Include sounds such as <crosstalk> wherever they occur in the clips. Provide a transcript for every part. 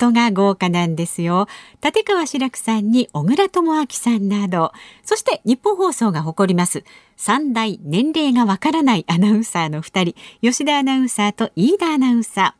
トが豪華なんですよ。立川志らくさんに小倉智昭さんなど、そして日本放送が誇ります3大年齢がわからないアナウンサーの2人、吉田アナウンサーと飯田アナウンサー。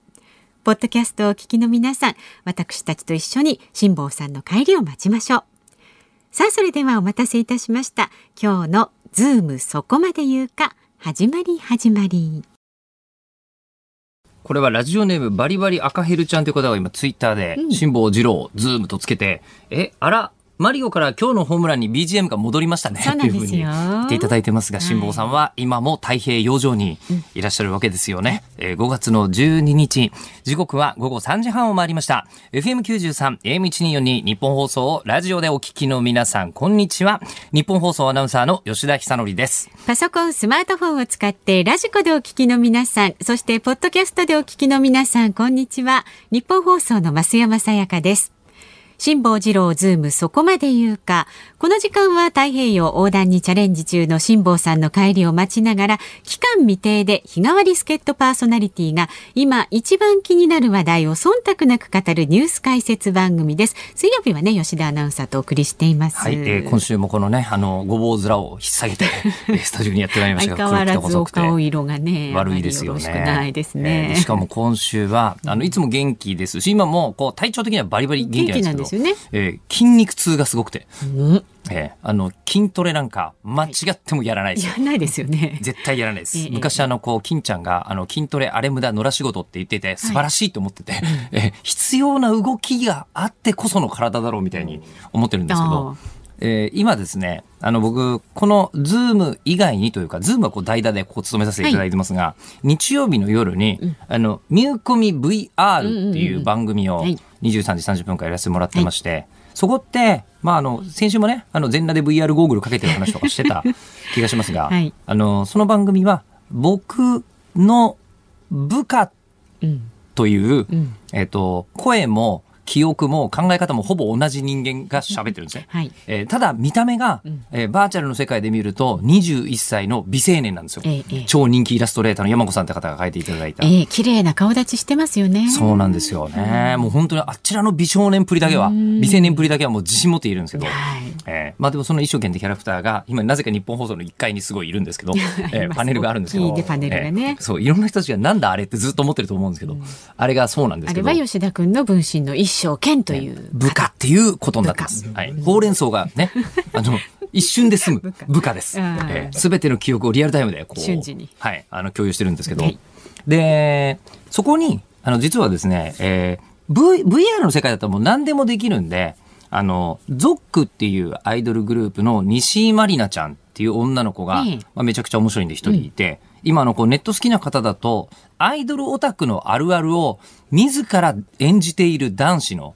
ポッドキャストをお聞きの皆さん、私たちと一緒に辛坊さんの帰りを待ちましょう。さあ、それではお待たせいたしました。今日のズームそこまで言うか、始まり始まり。これはラジオネームバリバリ赤ヘルちゃんという方が今ツイッターで、辛坊治郎、ズームとつけて、え、あら、マリオから今日のホームランに BGM が戻りましたね。そうなんですよ。言っていただいてますが、辛坊さんは今も太平洋上にいらっしゃるわけですよね。うん、えー、5月の12日、時刻は午後3時半を回りました。FM93、AM1242 日本放送をラジオでお聞きの皆さん、こんにちは。日本放送アナウンサーの吉田久典です。パソコン、スマートフォンを使ってラジコでお聞きの皆さん、そしてポッドキャストでお聞きの皆さん、こんにちは。日本放送の増山さやかです。辛坊治郎ズームそこまで言うか。この時間は太平洋横断にチャレンジ中の辛坊さんの帰りを待ちながら、期間未定で日替わり助っ人パーソナリティが今一番気になる話題を忖度なく語るニュース解説番組です。水曜日はね、吉田アナウンサーとお送りしています。はい、えー、今週もこのね、あの、ごぼう面を引っ提げて、スタジオにやってまいりましたが、<laughs> 相変わらずお顔色がね、悪いですよね。ないですね、えー、しかも今週は、あの、いつも元気ですし、今もこう体調的にはバリバリ元気なんですけど、ですよね。えー筋肉痛がすごくて。うんえー、あの筋トレなんか間違ってもやらないですよ。やらないですよね。絶対やらないです。えー、昔あのこう金ちゃんがあの筋トレあれ無駄野良仕事って言ってて素晴らしいと思ってて、はい、えー、必要な動きがあってこその体だろうみたいに思ってるんですけど。えー、今ですね、あの僕、このズーム以外にというか、ズームはこう代打でこう務めさせていただいてますが、はい、日曜日の夜に、うん、あの、ミューコミ VR っていう番組を23時30分間やらせてもらってまして、はいそこって、まあ、あの、先週もね、あの、全裸で VR ゴーグルかけてる話とかしてた <laughs> 気がしますが、はい、あの、その番組は、僕の部下という、うんうん、えっ、と、声も、記憶も考え方もほぼ同じ人間が喋ってるんですね。はい、えー、ただ見た目が、えー、バーチャルの世界で見ると21歳の美青年なんですよ、ええ、超人気イラストレーターの山子さんって方が書いていただいた。ええ、綺麗な顔立ちしてますよね。そうなんですよね。もう本当にあちらの美少年っぷりだけは、美青年っぷりだけはもう自信持っているんですけど、はい、えー、まあでもその一生懸命キャラクターが今なぜか日本放送の1階にすごいいるんですけど、<laughs> えー、パネルがあるんですけど、パネルがね、えー、そういろんな人たちがなんだあれってずっと思ってると思うんですけど、あれがそうなんですけど。あれは吉田君の分身の一生懸という。部下っていうことになってます。はい。ほうれん草がね、<laughs> あの、一瞬で済む部下です。すべ、えー、ての記憶をリアルタイムでこう、瞬時に。はい。あの、共有してるんですけど。はい、で、そこに、あの、実はですね、えー、v、VR の世界だったらもう何でもできるんで、あの、ゾックっていうアイドルグループの西井まりなちゃんっていう女の子が、まあ、めちゃくちゃ面白いんで一人いて、うん今のこうネット好きな方だと、アイドルオタクのあるあるを自ら演じている男子の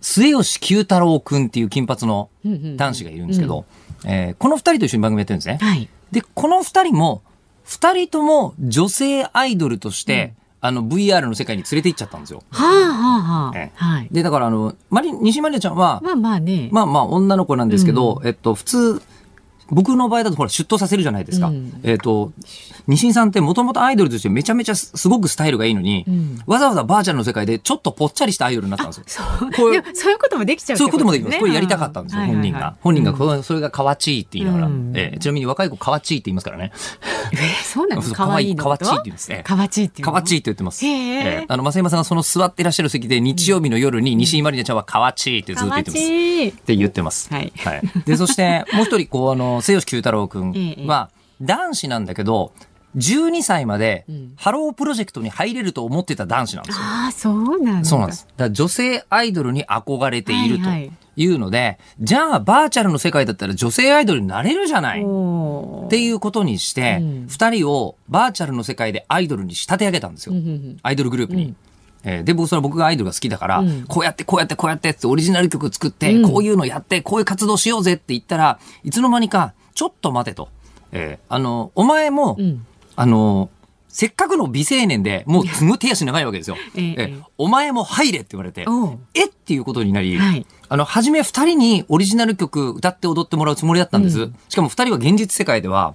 末吉九太郎くんっていう金髪の男子がいるんですけど、えー、この二人と一緒に番組やってるんですね。はい、で、この二人も、二人とも女性アイドルとして、うん、あの VR の世界に連れて行っちゃったんですよ。はあはあはあ。えー、はい。で、だからあの、マリ、西マリちゃんは、まあまあね。まあまあ女の子なんですけど、うん、えっと、普通、僕の場合だとほら出頭させるじゃないですか。うん、えっ、ー、と、西井さんってもともとアイドルとしてめちゃめちゃすごくスタイルがいいのに、うん、わざわざバーチャルの世界でちょっとぽっちゃりしたアイドルになったんですよ。そうそういうこともできちゃう、そういうこともできます。これやりたかったんですよ、本人が。本人がそれがかわちいって言いながら。うん、えー、ちなみに若い子かわちいって言いますからね。えー、そうなんですかかわいいかわちいって言うんですね。かわちいってかわちいって言ってます。へえー、あの、増山さんがその座っていらっしゃる席で日曜日の夜に西井まりなちゃんはかわちいってずっと言ってます。って言ってます。はい。はい。で、そしてもう一人、こう、あの、末吉九太郎君は男子なんだけど、12歳までうん、ハロープロジェクトに入れると思ってた男子なんですよ。ああ、そうなんだ。そうなんです。だから女性アイドルに憧れているとはいはいいうので、じゃあバーチャルの世界だったら女性アイドルになれるじゃないっていうことにしてうん、二人をバーチャルの世界でアイドルに仕立て上げたんですよアイドルグループにうん。えーで、僕、それは僕がアイドルが好きだから、うん。こうやって、こうやって、こうやってってオリジナル曲作って、うん。こういうのやって、こういう活動しようぜって言ったら、いつの間にか、ちょっと待てと。えーあの、お前も、うん。あの、せっかくの美青年で、もうすごい手足長いわけですよ。<laughs> ええ。えーお前も入れって言われてえっていうことになり、はい。あの、初め二人にオリジナル曲歌って踊ってもらうつもりだったんです。うん。しかも二人は現実世界では、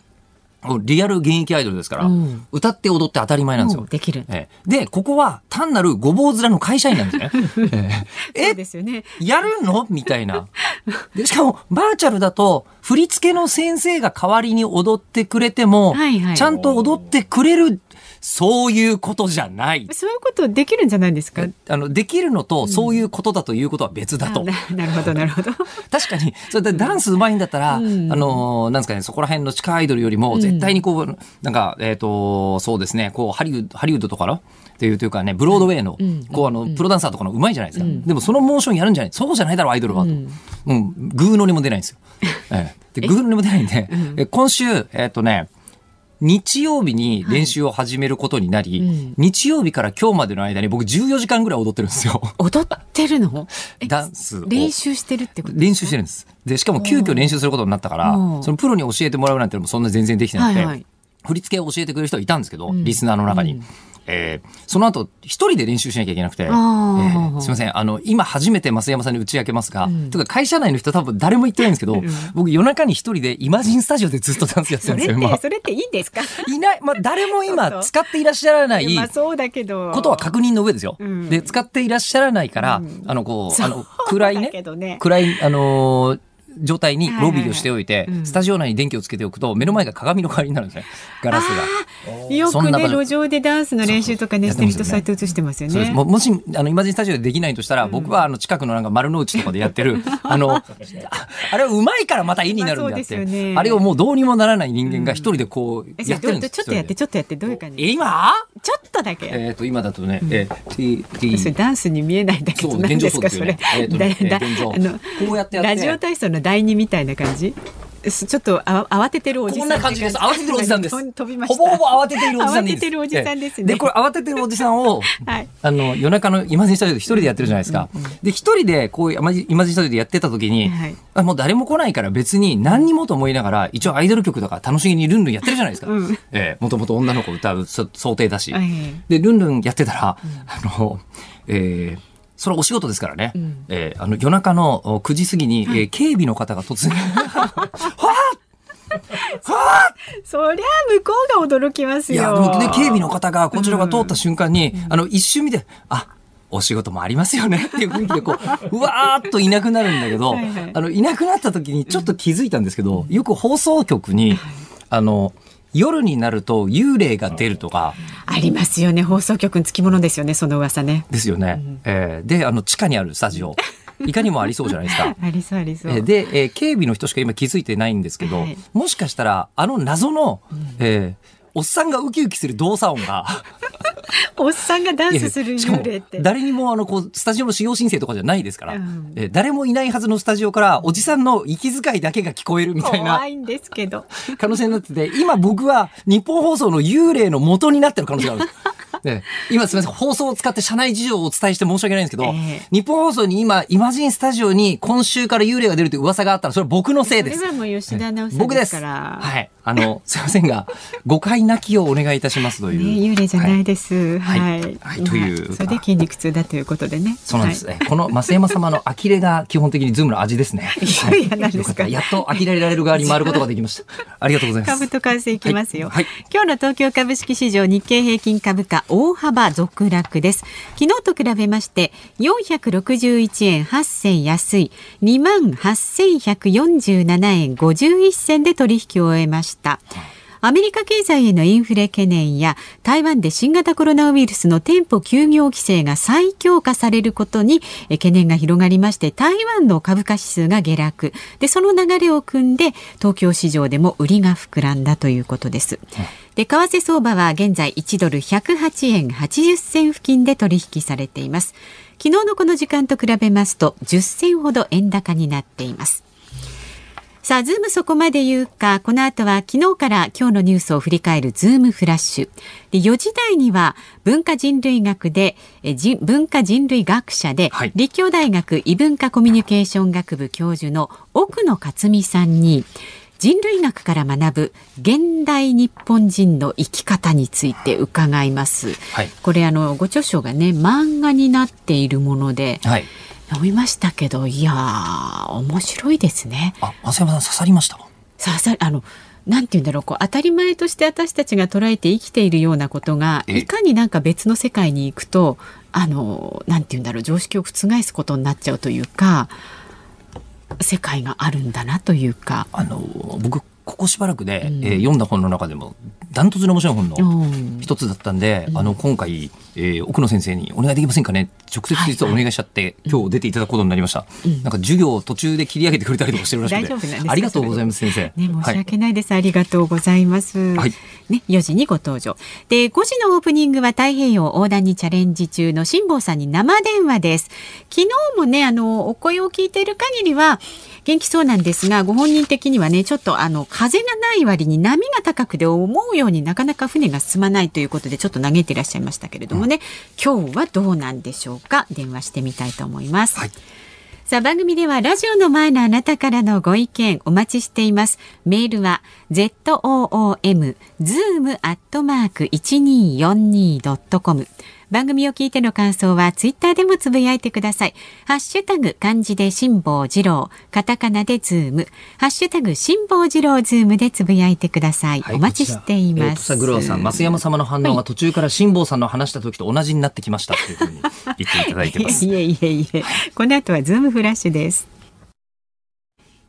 リアル現役アイドルですから、うん歌って踊って当たり前なんですよ。できる。ええで、ここは単なるごぼう面の会社員なんですね。<laughs> えそうですよね。やるの？みたいな。<laughs> で、しかも、バーチャルだと、振り付けの先生が代わりに踊ってくれても、はいはいちゃんと踊ってくれる、そういうことじゃない。そういうことできるんじゃないですか？あの、できるのと、そういうことだということは別だと。あななるほど、<laughs> なるほど。確かに、それでダンス上手いんだったら、うん。あのーなんですかね、そこら辺の地下アイドルよりも、絶対にこう、なんか、えっ、と、そうですね、こう、ハリウッド、ハリウッドとかの、っていうというかね、ブロードウェイの、うん。こう、あの、プロダンサーとかの上手いじゃないですか。うん。でも、そのモーションやるんじゃない。そうじゃないだろう、アイドルは、と。うん。うん、グーの音も出ないんですよ。ええ。で、グーの音も出ないんで、え今週、えっ、とね、日曜日に練習を始めることになり、うん。日曜日から今日までの間に僕14時間ぐらい踊ってるんですよ。踊ってるの？えダンスを。練習してるってこと練習してるんです。で、しかも急遽練習することになったからそのプロに教えてもらうなんてのもそんな全然できてなくて、はいはい振り付けを教えてくれる人はいたんですけど、うん。リスナーの中に。うん。えーその後、一人で練習しなきゃいけなくて、えあーーすいません、あの、今初めて増山さんに打ち明けますが、うん。とか会社内の人多分誰も言ってないんですけど、うん。僕夜中に一人でイマジンスタジオでずっとダンスやってそれっるんですよ、今て、。それっていいんですか？<laughs> いない、まあ、誰も今と使っていらっしゃらないまあそうだけど。ことは確認の上ですよ。うん。で、使っていらっしゃらないから、うん。あの、こう、あの、暗いだね。ね。暗い、あのー状態にロビーをしておいて、スタジオ内に電気をつけておくと、目の前が鏡の代わりになるんですね。ガラスが。よくね、路上でダンスの練習とかね、してる人そうやって映してますよ。ね。ももし、あの、イマジンスタジオでできないとしたら、僕はあの、近くのなんか丸の内とかでやってる、<laughs> あの、ああれはうまいからまた絵になるんであっまあそうですて、よねあれをもうどうにもならない人間が一人でこう、えじゃあやってるんですちょっとやって、ちょっとやって、どういう感え、じ今？ちょっとだけ。えっと、今だとね、えー、T、T、ダンスに見えないんだけど、何現状ですか、そうですよそれ。ね。えっとこうやってやって。ラジオ体操の第二みたいな感じ？すちょっとあ慌ててるおじさんこんな感じです。慌ててるおじさんです。<laughs> 飛びましたほぼほぼ慌てているおじさんです。慌ててるおじさんですねええで、これ慌ててるおじさんを、<laughs> はいあの、夜中のイマジンスタジオで一人でやってるじゃないですか。で、一人でこういうイマジイマジンスタジオでやってた時に、はいあもう誰も来ないから別に何にもと思いながら、一応アイドル曲とか楽しげにルンルンやってるじゃないですか。うんええもともと女の子歌うそ想定だし。はいで、ルンルンやってたら、あの、えーそれはお仕事ですからね。ん。えーあの、夜中のお9時過ぎに、えー警備の方が突然、<laughs> そりゃ向こうが驚きますいや、よ。でもね、警備の方がこちらが通った瞬間に、あの、一瞬見て、あ、お仕事もありますよね。っていう雰囲気でこう、<laughs> うわーっといなくなるんだけど、はいはい。あの、いなくなった時にちょっと気づいたんですけど、よく放送局に、あの、夜になると幽霊が出るとか、ありますよね。放送局につきものですよね、その噂ね。ですよね。えーで、あの、地下にあるスタジオ。<laughs> いかにもありそうじゃないですか。ありそうありそう。えーで、えー警備の人しか今気づいてないんですけど、はいもしかしたら、あの謎の、えーおっさんがウキウキする動作音が、<laughs> おっさんがダンスする幽霊って。誰にもあのこうスタジオの使用申請とかじゃないですから、うんえー誰もいないはずのスタジオからおじさんの息遣いだけが聞こえるみたいな怖いんですけど。<laughs> 可能性になってて今僕は日本放送の幽霊の元になってる可能性があるんです。で <laughs> 今すみません放送を使って社内事情をお伝えして申し訳ないんですけど、ええ日本放送に今イマジンスタジオに今週から幽霊が出るという噂があったらそれは僕のせいです僕です。ですから。はい。あの、<laughs> すいませんが、誤解なきをお願いいたしますという。ね、幽霊じゃないです。はいはい。はいというそれで筋肉痛だということでね。そうなんですね。この増山様の呆れが基本的にズームの味ですね。いやいや何ですかやっと呆れられる側に回ることができました。<laughs> ありがとうございます。株と為替いきますよ、はいはい今日の東京株式市場日経平均株価大幅続落です昨日と比べまして461円8銭安い2万8147円51銭で取引を終えましたアメリカ経済へのインフレ懸念や台湾で新型コロナウイルスの店舗休業規制が再強化されることに懸念が広がりまして台湾の株価指数が下落。でその流れを組んで東京市場でも売りが膨らんだということです。で為替相場は現在1ドル108円80銭付近で取引されています。昨日のこの時間と比べますと10銭ほど円高になっていますさあ、ズームそこまで言うか、この後は昨日から今日のニュースを振り返るズームフラッシュ。で4時台には文化人類学で、え文化人類学者で、はい、立教大学異文化コミュニケーション学部教授の奥野克巳さんに、人類学から学ぶ現代日本人の生き方について伺います。はい、これあのご著書がね漫画になっているもので、はい、読みましたけどいや面白いですね。あ、増山さん刺さりました？刺さあのなんて言うんだろうこう当たり前として私たちが捉えて生きているようなことがいかになんか別の世界に行くとあのなんて言うんだろう常識を覆すことになっちゃうというか世界があるんだなというか。あの僕ここしばらくで、うん、えー、読んだ本の中でもダントツの面白い本の一つだったんで、うん、あの今回、えー、奥野先生にお願いできませんかね？直接実はお願いしちゃって、はい。はい、今日出ていただくことになりました、うん、なんか授業を途中で切り上げてくれたりとかしてるらしくて。ありがとうございます先生、ね、申し訳ないです、はい、ありがとうございます、はい、ね、4時にご登場。で5時のオープニングは太平洋横断にチャレンジ中の辛坊さんに生電話です。昨日もねあのお声を聞いている限りは元気そうなんですがご本人的にはねちょっとあの風がない割に波が高くて思うようになかなか船が進まないということでちょっと嘆いていらっしゃいましたけれども。ね、うん、今日はどうなんでしょうか？電話してみたいと思います。はいさあ番組ではラジオの前のあなたからのご意見お待ちしています。メールは zoom zoom アットマーク 1242.com 番組を聞いての感想はツイッターでもつぶやいてください。ハッシュタグ漢字で辛坊治郎、カタカナでズーム、ハッシュタグ辛坊治郎ズームでつぶやいてください。はい、お待ちしています。えー、グロさん、増山様の反応が途中から辛坊さんの話した時と同じになってきましたというふうに言っていただいてます。<laughs> いえいえいえ、この後はズームフラッシュです。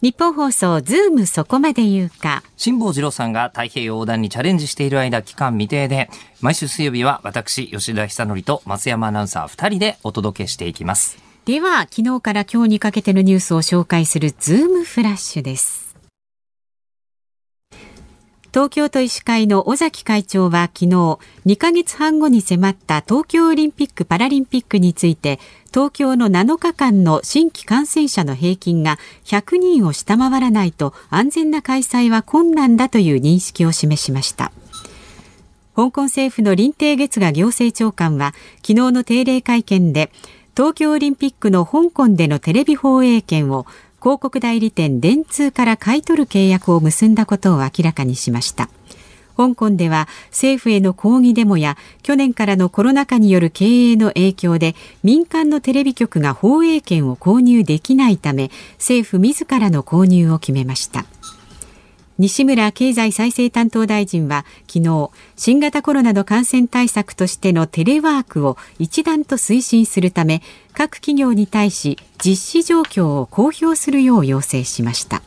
ニッポン放送ズームそこまで言うか。辛坊治郎さんが太平洋横断にチャレンジしている間期間未定で毎週水曜日は私吉田尚記と増山アナウンサー2人でお届けしていきます。では昨日から今日にかけてのニュースを紹介するズームフラッシュです東京都医師会の尾崎会長は昨日2ヶ月半後に迫った東京オリンピック・パラリンピックについて東京の7日間の新規感染者の平均が100人を下回らないと安全な開催は困難だという認識を示しました。香港政府の林鄭月娥行政長官は昨日の定例会見で東京オリンピックの香港でのテレビ放映権を広告代理店電通から買い取る契約を結んだことを明らかにしました。香港では政府への抗議デモや去年からのコロナ禍による経営の影響で民間のテレビ局が放映権を購入できないため政府自らの購入を決めました。西村経済再生担当大臣は昨日新型コロナの感染対策としてのテレワークを一段と推進するため各企業に対し実施状況を公表するよう要請しました。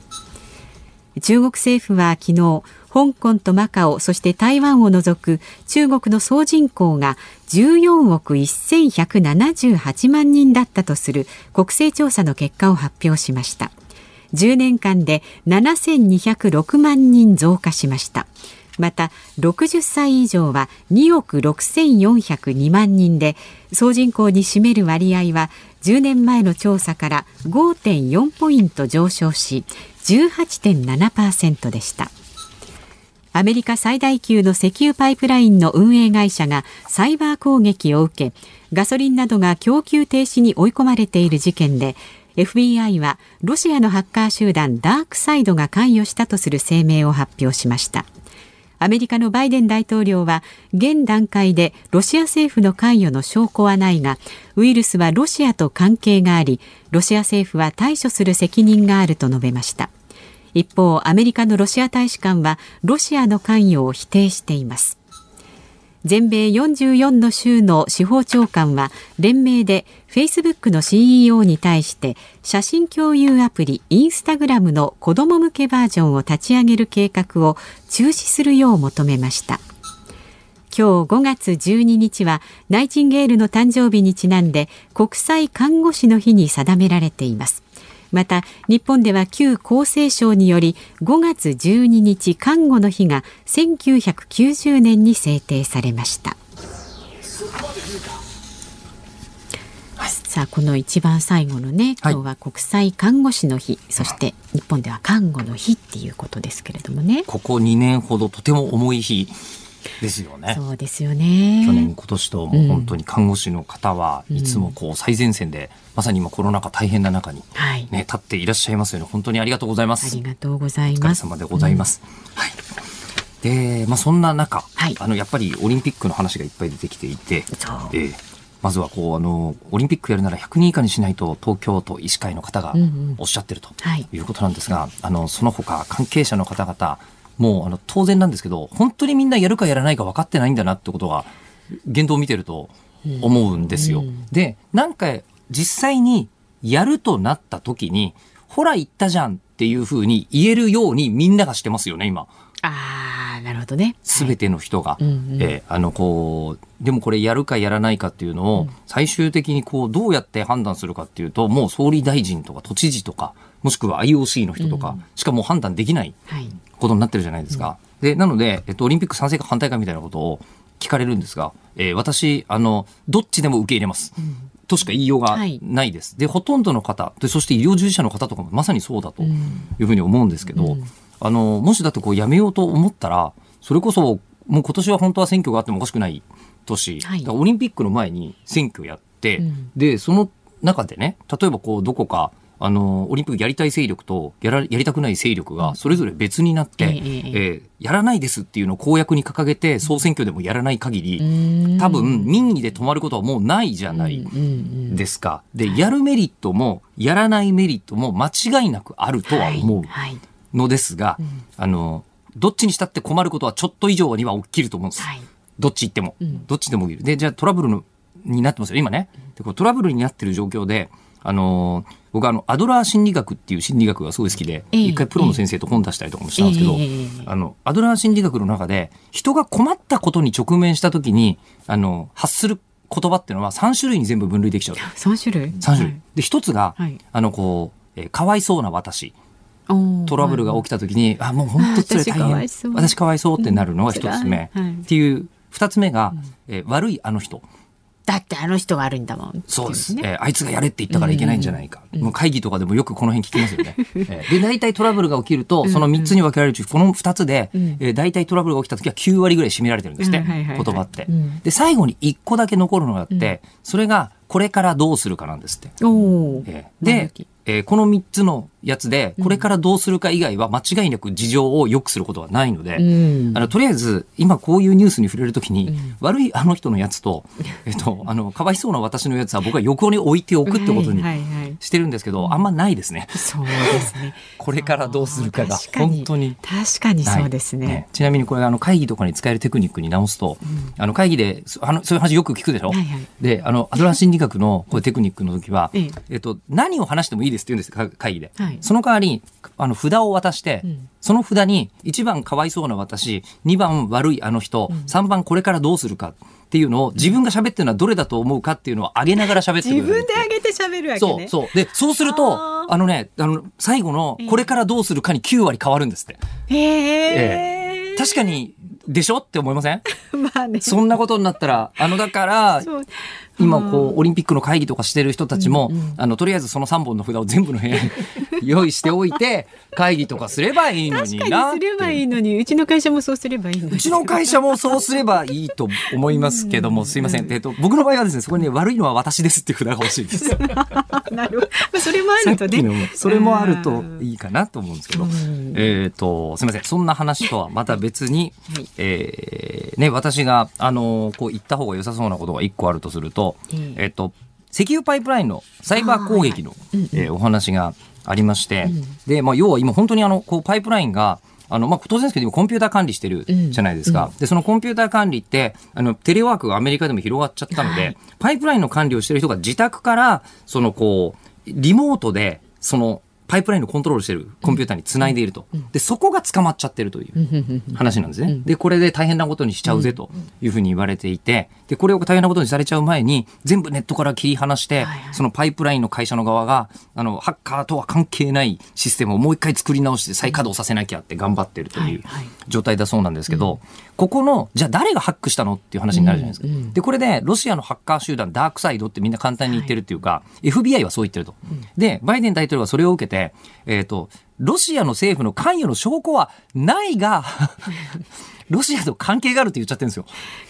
中国政府は昨日香港とマカオそして台湾を除く中国の総人口が14億1178万人だったとする国勢調査の結果を発表しました。10年間で7206万人増加しました。また60歳以上は2億6402万人で総人口に占める割合は10年前の調査から5.4ポイント上昇し18.7%でした。アメリカ最大級の石油パイプラインの運営会社がサイバー攻撃を受けガソリンなどが供給停止に追い込まれている事件で FBI はロシアのハッカー集団ダークサイドが関与したとする声明を発表しました。アメリカのバイデン大統領は現段階でロシア政府の関与の証拠はないがウイルスはロシアと関係がありロシア政府は対処する責任があると述べました。一方アメリカのロシア大使館はロシアの関与を否定しています。全米44の州の司法長官は連名でフェイスブックの CEO に対して写真共有アプリインスタグラムの子ども向けバージョンを立ち上げる計画を中止するよう求めました。今日5月12日はナイチンゲールの誕生日にちなんで国際看護師の日に定められています。また日本では旧厚生省により5月12日看護の日が1990年に制定されました。さあこの一番最後のね今日は国際看護師の日、はい、そして日本では看護の日っていうことですけれどもね。ここ2年ほどとても重い日ですよね。そうですよね。去年今年ともう本当に看護師の方はいつもこう最前線で、うん、まさに今コロナ禍大変な中にね、はい、立っていらっしゃいますよね。本当にありがとうございます。ありがとうございます。お疲れ様でございます。うん、はい。で、まあそんな中、はい、あのやっぱりオリンピックの話がいっぱい出てきていて、えー、まずはこうあのオリンピックやるなら100人以下にしないと東京都医師会の方がおっしゃってるということなんですが、あのその他関係者の方々もうあの当然なんですけど本当にみんなやるかやらないか分かってないんだなってことが言動を見てると思うんですよ。うん、でなんか実際にやるとなった時にほら言ったじゃんっていうふうに言えるようにみんながしてますよね今。ああなるほどね。すべての人が、はい、えー、あのこうでもこれやるかやらないかっていうのを最終的にこうどうやって判断するかっていうともう総理大臣とか都知事とかもしくは IOC の人とかしかもう判断できないことになってるじゃないですか。で、なので、えっと、オリンピック賛成か反対かみたいなことを聞かれるんですが、えー、私、あの、どっちでも受け入れます。としか言いようがないです。はい、で、ほとんどの方で、そして医療従事者の方とかもまさにそうだというふうに思うんですけど、うん、あの、もしだってこうやめようと思ったら、それこそ、もう今年は本当は選挙があってもおかしくない年、はい、オリンピックの前に選挙やって、うん、で、その中でね、例えばこう、どこか、あの、オリンピックやりたい勢力とやらやりたくない勢力がそれぞれ別になって、えー、やらないですっていうのを公約に掲げて総選挙でもやらない限り、多分民意で止まることはもうないじゃないですか。で、やるメリットもやらないメリットも間違いなくあるとは思うのですが、あの、どっちにしたって困ることはちょっと以上には起きると思うんです。どっち行っても。どっちでも起きる。で、じゃあトラブルのになってますよ、今ね。でこトラブルになってる状況で、あのー、僕あの、アドラー心理学っていう心理学がすごい好きで、一回プロの先生と本出したりとかもしたんですけど、あの、アドラー心理学の中で、人が困ったことに直面した時に、あの、発する言葉っていうのは3種類に全部分類できちゃう。3種類 ?3 種類。で、一つが、はい、あの、こう、えー、かわいそうな私。トラブルが起きた時に、あ、もう本当それ大変。私かわいそうってなるのが一つ目。っていう、二つ目が、えー、悪いあの人。だってあの人が悪いんだもん、ね、そうです、えー、あいつがやれって言ったからいけないんじゃないか、うん、もう会議とかでもよくこの辺聞きますよね、<laughs> えー、で大体トラブルが起きるとその3つに分けられるうちこの2つで、うん、えー、大体トラブルが起きた時は9割ぐらい占められてるんですね、うん。はいはいはい、言葉って、で最後に1個だけ残るのがあって、それがこれからどうするかなんですって、えー、でえー、この3つのやつで、これからどうするか以外は間違いなく事情を良くすることはないので、うん、あのとりあえず今こういうニュースに触れるときに、うん、悪いあの人のやつと、えっ、ー、と、<laughs> あの、かわいそうな私のやつは僕は横に置いておくってことにしてるんですけど、はいはいはい、あんまないですね。そうですね。<laughs> これからどうするかが本当に。確かにそうですね。ねちなみにこれあの会議とかに使えるテクニックに直すと、うん、あの会議であのそういう話よく聞くでしょ、はいはい、で、あの、アドラー心理学のこうテクニックの時は、えっと、何を話してもいいですって言うんです会議で。はい、その代わり、あの、札を渡して、うん、その札に1番かわいそうな私、2番悪いあの人、うん、3番これからどうするか。っていうのを自分が喋ってるのはどれだと思うかっていうのを上げながら喋ってくる。自分で上げて喋るわけね。そう、そう。で、そうすると、あのね、あの、最後のこれからどうするかに9割変わるんですって。へえ。えー、確かに、でしょ？って思いません？<laughs> まあね。そんなことになったら、あの、だから、今こうオリンピックの会議とかしてる人たちも、うんうん、あのとりあえずその3本の札を全部の部屋に <laughs> 用意しておいて会議とかすればいいのになすればいいのにうちの会社もそうすればいいのうちの会社もそうすればいいと思いますけども、すいません、えっと、僕の場合はですねそこに、ね、悪いのは私ですっていう札が欲しいです。<laughs> なるほど。それもあるとね。それもあるといいかなと思うんですけど、えっ、とすいません。そんな話とはまた別に、はい、えー、ね私があのこう言った方が良さそうなことが一個あるとすると、えっと、石油パイプラインのサイバー攻撃の、はい、えー、お話がありまして、うん、で、まあ、要は今本当にあの、こう、パイプラインが、あの、まあ、当然ですけど、コンピューター管理してるじゃないですか。で、そのコンピューター管理って、あの、テレワークがアメリカでも広がっちゃったので、はい。パイプラインの管理をしてる人が自宅から、その、こう、リモートで、その、パイプラインのコントロールしてるコンピューターにつないでいると。で、そこが捕まっちゃってるという話なんですね。で、これで大変なことにしちゃうぜというふうに言われていて、で、これを大変なことにされちゃう前に、全部ネットから切り離してそのパイプラインの会社の側が、あの、ハッカーとは関係ないシステムをもう一回作り直して再稼働させなきゃって頑張ってるという状態だそうなんですけど、ここの、じゃあ誰がハックしたのっていう話になるじゃないですか。で、これでロシアのハッカー集団、ダークサイドってみんな簡単に言ってるっていうか、FBI はそう言ってると。で、バイデン大統領はそれを受けて、えっ、と、ロシアの政府の関与の証拠はないが、<laughs> ロシアと関係があるって言っちゃってるんですよ。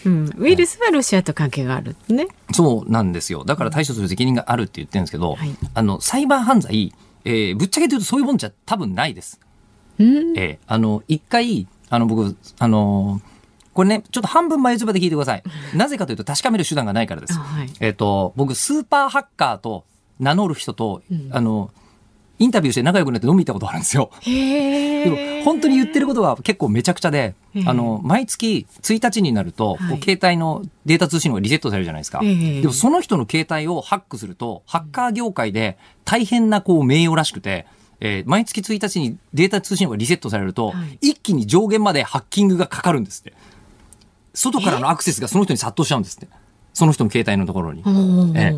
うん、ウイルスはロシアと関係があるね。そうなんですよ。だから対処する責任があるって言ってるんですけど、はいあの、サイバー犯罪、えーぶっちゃけ言うとそういうもんじゃ多分ないです。うん、えーあの、一回、あの、僕、あのーこれね、ちょっと半分前つばで聞いてください。なぜかというと確かめる手段がないからです。あはいえっ、と、僕、スーパーハッカーと名乗る人と、あの、インタビューして仲良くなって飲み行ったことあるんですよ。へでもえ。本当に言ってることが結構めちゃくちゃでええ、あの、毎月1日になると、はい携帯のデータ通信がリセットされるじゃないですか。ええでもその人の携帯をハックすると、ハッカー業界で大変なこう名誉らしくて、えー毎月1日にデータ通信がリセットされると、はい一気に上限までハッキングがかかるんですって。外からのアクセスがその人に殺到しちゃうんですって。その人の携帯のところに。うんえ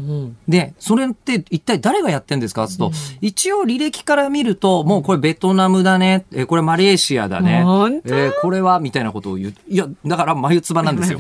で、それって一体誰がやってんですか？つうと、一応履歴から見ると、もうこれベトナムだね、えーこれマレーシアだね、えーこれはみたいなことを言う。いや、だから眉唾なんですよ。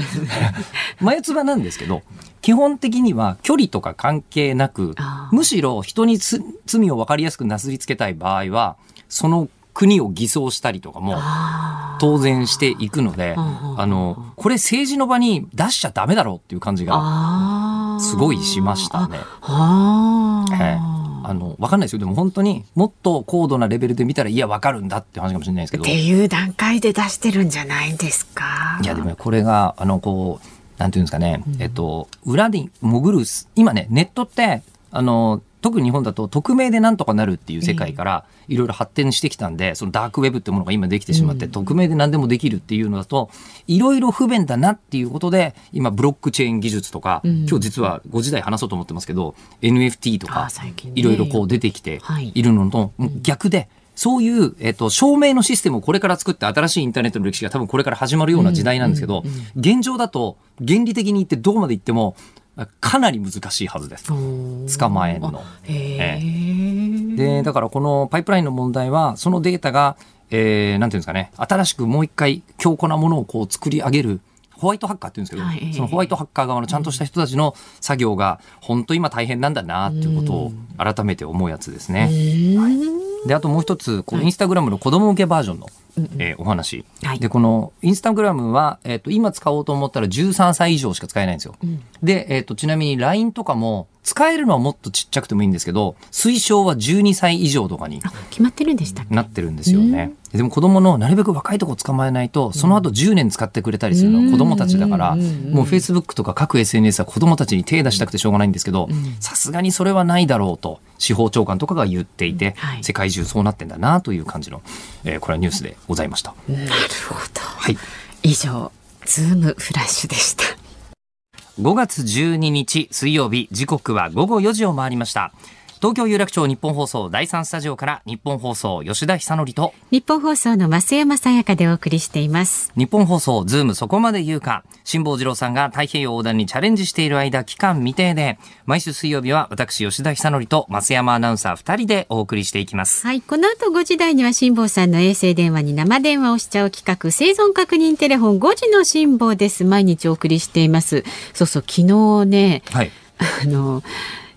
<laughs> 眉唾なんですけど、基本的には距離とか関係なくむしろ人につ罪を分かりやすくなすりつけたい場合は、その国を偽装したりとかも、あ当然していくので、あの、これ政治の場に出しちゃダメだろうっていう感じが、すごいしましたね。あーええあの、わかんないですよ。でも本当にもっと高度なレベルで見たら、いや、わかるんだって話かもしれないですけど。っていう段階で出してるんじゃないんですか？いや、でもねこれが、あの、こう、なんていうんですかね、えっと、裏に潜る、今ね、ネットって、あの、特に日本だと匿名でなんとかなるっていう世界からいろいろ発展してきたんで、そのダークウェブってものが今できてしまって、匿名で何でもできるっていうのだと、いろいろ不便だなっていうことで、今ブロックチェーン技術とか、今日実は5時台話そうと思ってますけど、NFT とかいろいろこう出てきてはい。いるのの、逆で、そういう、えっと、証明のシステムをこれから作って新しいインターネットの歴史が多分これから始まるような時代なんですけど、現状だと原理的に言ってどこまで行ってもかなり難しいはずです。捕まえんの。へえ。で、だからこのパイプラインの問題は、そのデータが、えー、なんていうんですかね、新しくもう一回強固なものをこう作り上げる、ホワイトハッカーって言うんですけど、はいそのホワイトハッカー側のちゃんとした人たちの作業が、本当今大変なんだなっていうことを改めて思うやつですね。で、あともう一つ、このインスタグラムの子供向けバージョンの、えーお話。はいで、このインスタグラムは、えっ、と、今使おうと思ったら13歳以上しか使えないんですよ。で、えっ、と、ちなみに LINE とかも、使えるのはもっとちっちゃくてもいいんですけど、推奨は12歳以上とかにあ決まってるんでしたっけ？なってるんですよね。でも子供のなるべく若いとこ捕まえないと、その後10年使ってくれたりするのは子供たちだから、もう Facebook とか各 SNS は子供たちに手出したくてしょうがないんですけど、さすがにそれはないだろうと、司法長官とかが言っていて、はい世界中そうなってんだなという感じの、えーこれはニュースでございました。なるほど。はい。以上、ズームフラッシュでした。5月12日水曜日時刻は午後4時を回りました東京有楽町ニッポン放送第3スタジオからニッポン放送吉田尚記とニッポン放送の増山さやかでお送りしています。ニッポン放送ズームそこまで言うか辛坊治郎さんが太平洋横断にチャレンジしている間期間未定で毎週水曜日は私吉田久典と増山アナウンサー2人でお送りしていきますはい。この後5時台には辛坊さんの衛星電話に生電話をしちゃう企画、生存確認テレフォン5時の辛坊です。毎日お送りしています。そうそう、昨日ね、はいあの、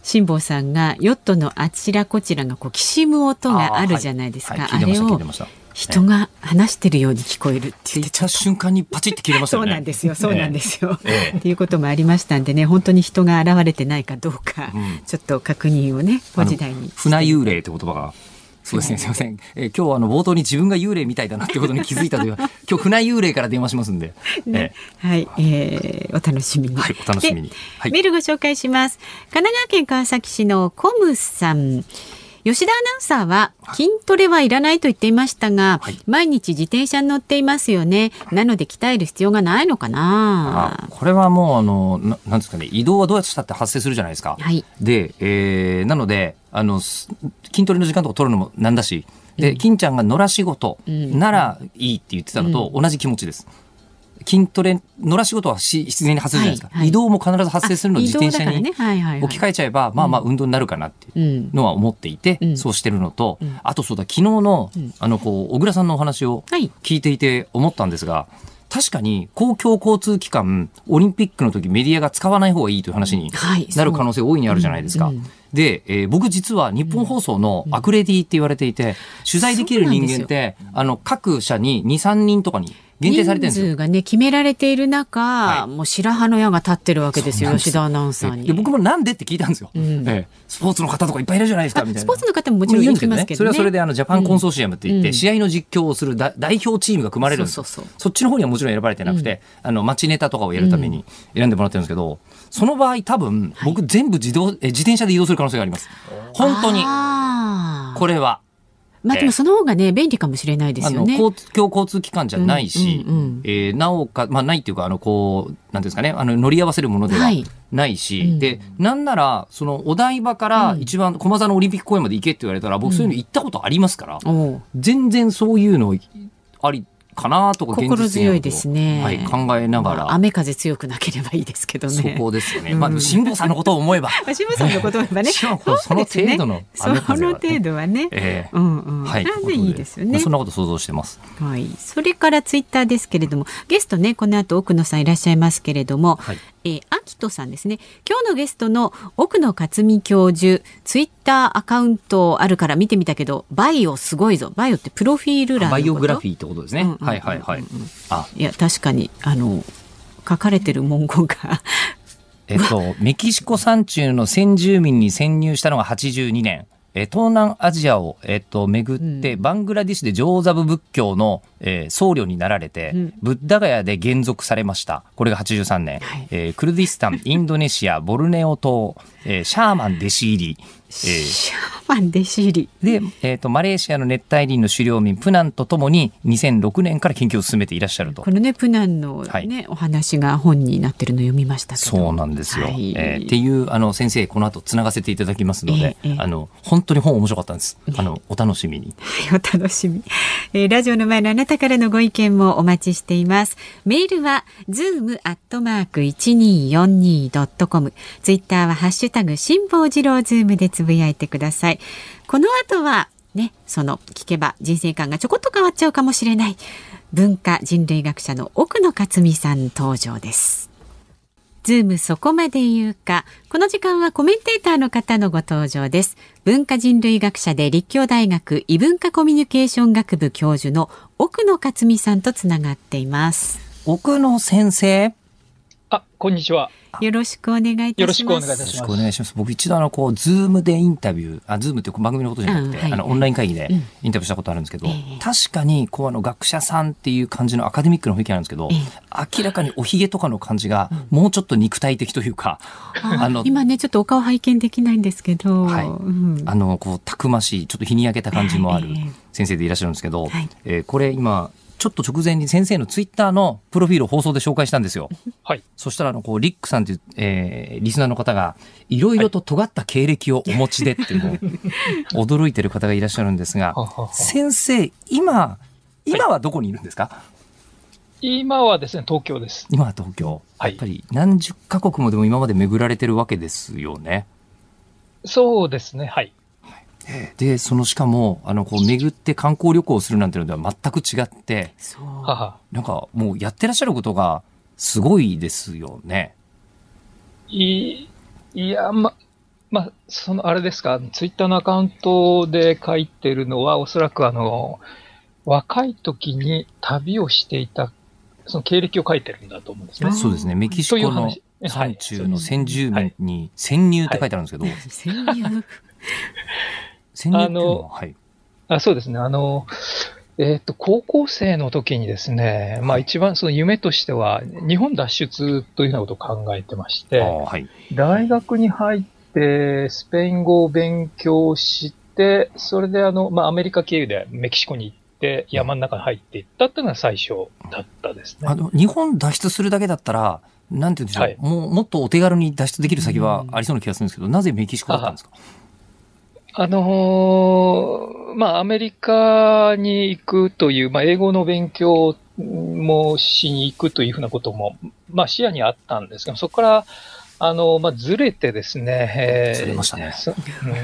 辛坊さんがヨットのあちらこちらがこうきしむ音があるじゃないですか。あ,、はいはい聞いてましたれを人が話してるように聞こえるって言って言った瞬間にパチって切れましたそうなんですよ、そうなんですよ。ええっていうこともありましたんでね、本当に人が現れてないかどうか、うんちょっと確認をね、5時台に。船幽霊って言葉が。そうですね、すみません。えー今日はあの冒頭に自分が幽霊みたいだなってことに気づいたという、<laughs> 今日船幽霊から電話しますんで。えはい、えーお楽しみに。はいお楽しみにではいメールご紹介します。神奈川県川崎市のコムさん。吉田アナウンサーは筋トレはいらないと言っていましたが、はい毎日自転車に乗っていますよね。なので鍛える必要がないのかなあ。これはもうあのななんですかね移動はどうやってしたって発生するじゃないですか。はい。で、えーなのであのす筋トレの時間とか取るのもなんだしで、金ちゃんが野良仕事うん。ならいいって言ってたのと同じ気持ちです。筋トレ野良仕事はし必然に発生じゃないですか、はいはい。移動も必ず発生するのをあ自転車に移動だからね。はいはいはい。置き換えちゃえば、まあまあ運動になるかなっていううん。のは思っていて、うん。そうしてるのと、うん。あとそうだ昨日の、うん。あのこう小倉さんのお話をはい。聞いていて思ったんですが確かに公共交通機関オリンピックの時メディアが使わない方がいいという話にはい。なる可能性大いにあるじゃないですか。うんうんで、えー僕実は日本放送のアクレディって言われていて、取材できる人間って、あの、各社に2、3人とかに限定されてるんですがね、決められている中、はい。もう白羽の矢が立ってるわけですよ、す。吉田アナウンサーに。で僕もなんでって聞いたんですよ、うん。ええ。スポーツの方とかいっぱいいるじゃないですかみたいな。あスポーツの方ももちろんいきますけどね。それはそれであのジャパンコンソーシアムって言って、うん。試合の実況をするだ代表チームが組まれるんですよ。そっちの方にはもちろん選ばれてなくて、あの街ネタとかをやるために選んでもらってるんですけど、その場合多分僕全部自動え自転車で移動する可能性があります。本当に。これは。まあでもその方がね、便利かもしれないですあのよね。公共交通機関じゃないし、うんうんうん。えーなおか、まあ、ないっていうか、あの、こう、なんですかね、あの、乗り合わせるものでははい。ないし、うん。で、なんなら、その、お台場から一番、駒沢のオリンピック公園まで行けって言われたら、僕そういうの行ったことありますから、おう。全然そういうのありかなとか、心強いですね。はい、考えながら、まあ雨風強くなければいいですけどね。そこですよね。うんまあ、辛坊さんのことを思えば、まあ、渋さんのことを言えばね。<laughs> その程度のそ雨風はねの程度はね。えーうんうん。はい。なんでいいですよねそ。んなこと想像してます。はい。それからツイッターですけれども、ゲストね、この後奥野さんいらっしゃいますけれども、はい。えー、秋人さんですね。今日のゲストの奥野克美教授、ツイッターアカウントあるから見てみたけど、バイオすごいぞ。バイオってプロフィール欄バイオグラフィーってことですね。はいはいはい。あ、いや、確かに、あの、書かれてる文言が、えっと、メキシコ山中の先住民に潜入したのが82年。えー東南アジアを、えっと、巡って、うんバングラディッシュで上座部仏教の、えー僧侶になられて、うんブッダガヤで減俗されました。これが83年。はいえークルディスタン、インドネシア、ボルネオ島、えーシャーマン弟子入り。えーシャーマン弟子入り。で、えっと、マレーシアの熱帯林の狩猟民、プナンとともに2006年から研究を進めていらっしゃるとこ。のね、プナンのね、はいお話が本になってるの読みましたけど。そうなんですよ。はいえーっていうあの先生この後つながせていただきますので、ええええあの本当に本面白かったんです。あのお楽しみに。はいお楽しみ、えーラジオの前のあなたからのご意見もお待ちしています。メールは zoom アットマーク一二四二ドットコム。ツイッターはハッシュタグ辛坊治郎ズームでつぶやいてください。この後はね、その聞けば人生観がちょこっと変わっちゃうかもしれない文化人類学者の奥野克巳さん登場です。ズームそこまで言うか。この時間はコメンテーターの方のご登場です。文化人類学者で立教大学異文化コミュニケーション学部教授の奥野克巳さんとつながっています。奥野先生。あ、こんにちは。よろしくお願いいたします。よろしくお願いいたよろししますくお願いします。僕一度あのこうズームでインタビュー、あズームっていう番組のことじゃなくて、うんはい。あのオンライン会議でうん。インタビューしたことあるんですけど、ええ。確かにこうあの学者さんっていう感じのアカデミックな雰囲気なんですけど、ええ。明らかにおひげとかの感じがもうちょっと肉体的というか、ああの <laughs> 今ねちょっとお顔拝見できないんですけど、はい。うん。あの、こう、たくましい、ちょっと日に焼けた感じもあるええ。先生でいらっしゃるんですけど、はい。えーこれ今、ちょっと直前に先生のツイッターのプロフィールを放送で紹介したんですよ。はい。そしたら、あの、こう、リックさんという、えーリスナーの方が、いろいろと尖った経歴をお持ちでっていうのを、<laughs> 驚いてる方がいらっしゃるんですがは、はは先生、今、今はどこにいるんですか、今はですね、東京です。今は東京。はいやっぱり何十カ国もでも今まで巡られてるわけですよね。そうですね、はい。で、そのしかも、あの、こう、巡って観光旅行をするなんていうのでは全く違って。なんかもうやってらっしゃることがすごいですよね。い、いや、ま、ま、その、あれですか、ツイッターのアカウントで書いてるのは、おそらくあの、若い時に旅をしていた、その経歴を書いてるんだと思うんですね。あ。そうですね。メキシコの話。山中のはい。先住民に潜入って書いてあるんですけど、潜入？潜入っていうのは、はい。あそうですね。あの、えっ、と、高校生の時にですね、まあ一番その夢としては、日本脱出というようなことを考えてましあて、あはい。大学に入ってスペイン語を勉強しで、それであの、まあ、アメリカ経由でメキシコに行って、山の中に入っていったっていうのが最初だったですね。あの、日本脱出するだけだったら、なんて言うんでしょう、はいもう、もっとお手軽に脱出できる先はありそうな気がするんですけど、なぜメキシコだったんですか？あのーまあ、アメリカに行くという、まあ、英語の勉強もしに行くというふうなことも、まあ、視野にあったんですが、そこから、あの、まあ、ずれてですね、えーずれましたね。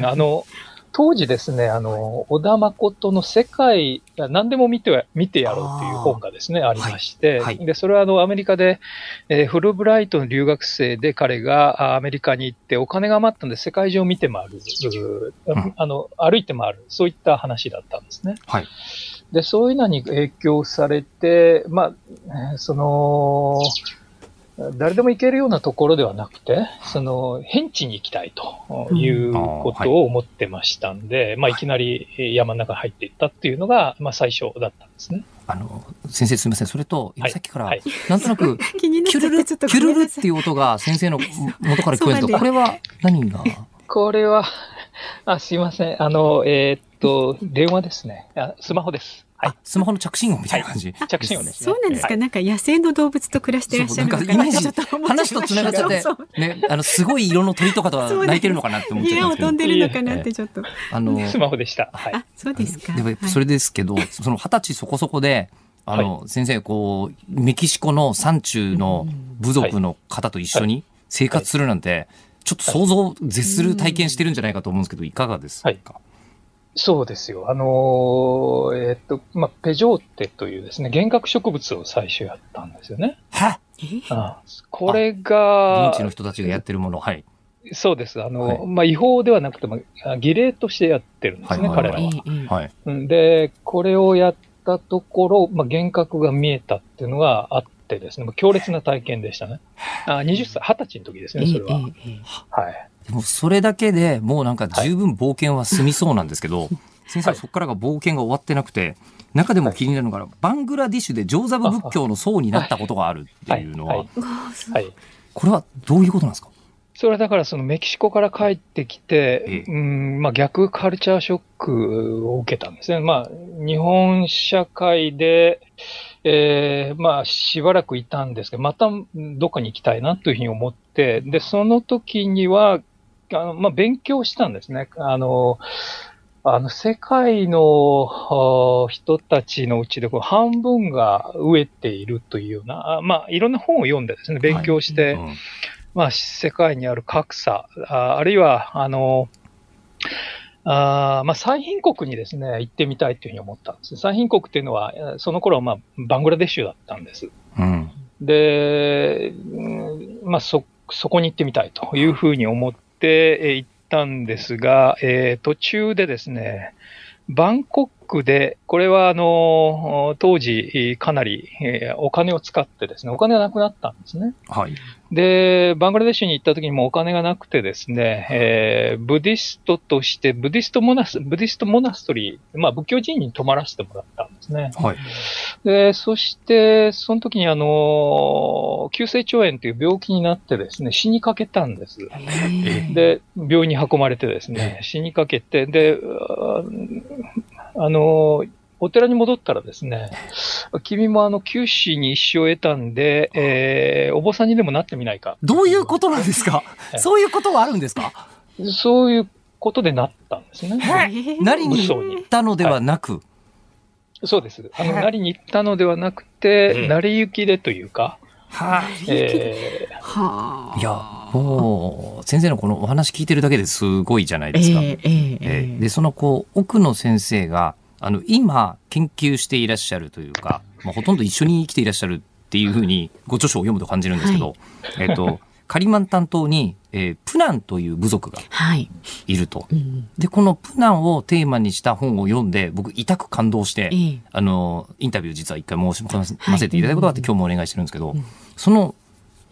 あの、当時ですね、あの、小田誠の世界、何でも見ては、見てやろうという本がですね、ありまして、はいで、それはあの、アメリカで、えーフルブライトの留学生で彼があアメリカに行ってお金が余ったんで世界中を見て回る、うんあの、歩いて回る、そういった話だったんですね。はい。で、そういうのに影響されて、まあ、えーその、誰でも行けるようなところではなくて、その、変地に行きたいということを思ってましたんで、まあ、いきなりえー山の中に入っていったっていうのが、まあ、最初だったんですね。あの、先生すみません。それと、今はいさっきから、はいなんとなく、<laughs> 気になっちゃっキュルル、キュルルっていう音が先生の元から聞こえるんですけど、これは何が？<laughs> これは、あ、すいません。あの、えーっと、電話ですね。あスマホです。はいあ。、スマホの着信音みたいな感じ。着信音ですね。そうなんですか、はいなんか野生の動物と暮らしてらっしゃるのかそうなんかイメージ話と繋がっちゃってね、あの、すごい色の鳥とかとは鳴いてるのかなって思っちゃ家をったんですけど。飛んでるのかなってちょっと。あの、スマホでした。はい。あ、そうですか。でもはいそれですけど、その二十歳そこそこで、あの、先生、こう、メキシコの山中の部族の方と一緒に生活するなんて、ちょっと想像を絶する体験してるんじゃないかと思うんですけど、いかがですか、はいそうですよ。あのーえーっと、まあ、ペジョーテというですね、幻覚植物を最初やったんですよね。は？えあこれ現が、地の人たちがやってるもの、はい。そうです。あの、はいまあ、違法ではなくても、あ儀礼としてやってるんですね、はいはいはい彼らは。ええはい。うんで、これをやったところ、まあ、幻覚が見えたっていうのがあってですね、強烈な体験でしたね。あ20歳、20歳の時ですね、それは。はい。でもそれだけでもうなんか十分冒険は済みそうなんですけど、先生はそこからが冒険が終わってなくて、中でも気になるのが、バングラディッシュでジョーザブ仏教の僧になったことがあるっていうのは。これはどういうことなんですか？それはだからそのメキシコから帰ってきて、ええ。うん、まあ逆カルチャーショックを受けたんですね。まあ日本社会で、えーまあしばらくいたんですけど、またどっかに行きたいなというふうに思って、で、その時には、あのまあ勉強したんですね。あの、あの、世界のあ人たちのうちでこう半分が飢えているというような、あまあ、いろんな本を読んでですね、勉強して、うんまあ、世界にある格差、ああるいは、あの、あーまあ、最貧国にですね、行ってみたいというふうに思ったんです。最貧国っていうのは、えーその頃は、まあ、バングラデシュだったんです。うん。で、うんまあ、そ、そこに行ってみたいというふうに思ってって行ったんですが、えー途中でですね、バンコクで、これはあの、当時えーかなりえーお金を使ってですね、お金がなくなったんですね。はい。で、バングラデシュに行った時にもお金がなくてですね、えー Buddhist として、 Buddhist monas、Buddhist monastery、まあ仏教寺院に泊まらせてもらったんですね。はい。で、そして、その時にあの、急性腸炎という病気になってですね、死にかけたんです。ええで、病院に運ばれてですね、死にかけて、で、ああの、お寺に戻ったらですね、君もあの、九死に一生を得たんで、えーお坊さんにでもなってみないか。どういうことなんですか？えそういうことはあるんですか？そういうことでなったんですね。ええ。なりに嘘行ったのではなく、そうです。あの、はい。なりに行ったのではなくええて、成り行きでというか、はえー。はあ。いや、先生のこのお話聞いてるだけですごいじゃないですか。ええええええ。えーで、そのこう、奥野先生が、あの、今、研究していらっしゃるというか、まあ、ほとんど一緒に生きていらっしゃるっていうふうに、ご著書を読むと感じるんですけど、えっ、と、カリマン担当に、えープナンという部族がはい。いると。うんで、このプナンをテーマにした本を読んで、僕、痛く感動して、ええ。あの、インタビュー実は一回申し込はい。ませていただくことがあって、今日もお願いしてるんですけど、うん。その、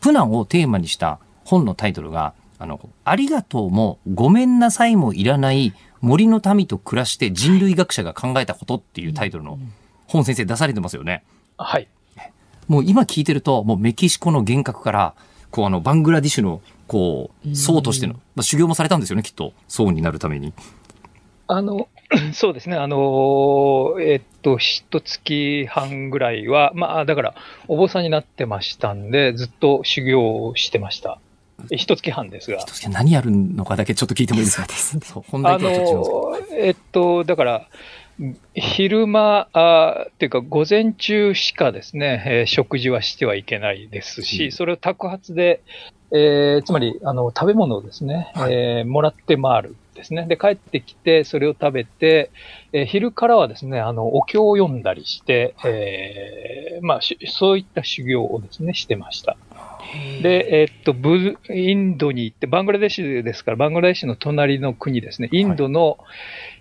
プナンをテーマにした本のタイトルが、あの、ありがとうもごめんなさいもいらない森の民と暮らして人類学者が考えたことっていうタイトルの本先生出されてますよね。はい。もう今聞いてると、もうメキシコの幻覚から、こうあの、バングラディッシュの、こう、僧としての、まあ、修行もされたんですよね、きっと。僧になるために。あの、<clears throat> そうですね、あの、えっと、一月半ぐらいは、まあ、だから、お坊さんになってましたんで、ずっと修行をしてました。一月半ですが。一月何やるのかだけちょっと聞いてもいいですか？<laughs> そう。本題とはちょっと違うんですえっと、だから、昼間あっていうか午前中しかですね、えー、食事はしてはいけないですし、それを宅発で、えー、つまりあの食べ物をですね、はい、えー、もらって回るですね。で、帰ってきて、それを食べて、えー、昼からはですね、あの、お経を読んだりして、えー、まあ、そういった修行をですね、してました。で、えー、っと、ブ、インドに行って、バングラデシュですから、バングラデシュの隣の国ですね、インドの、は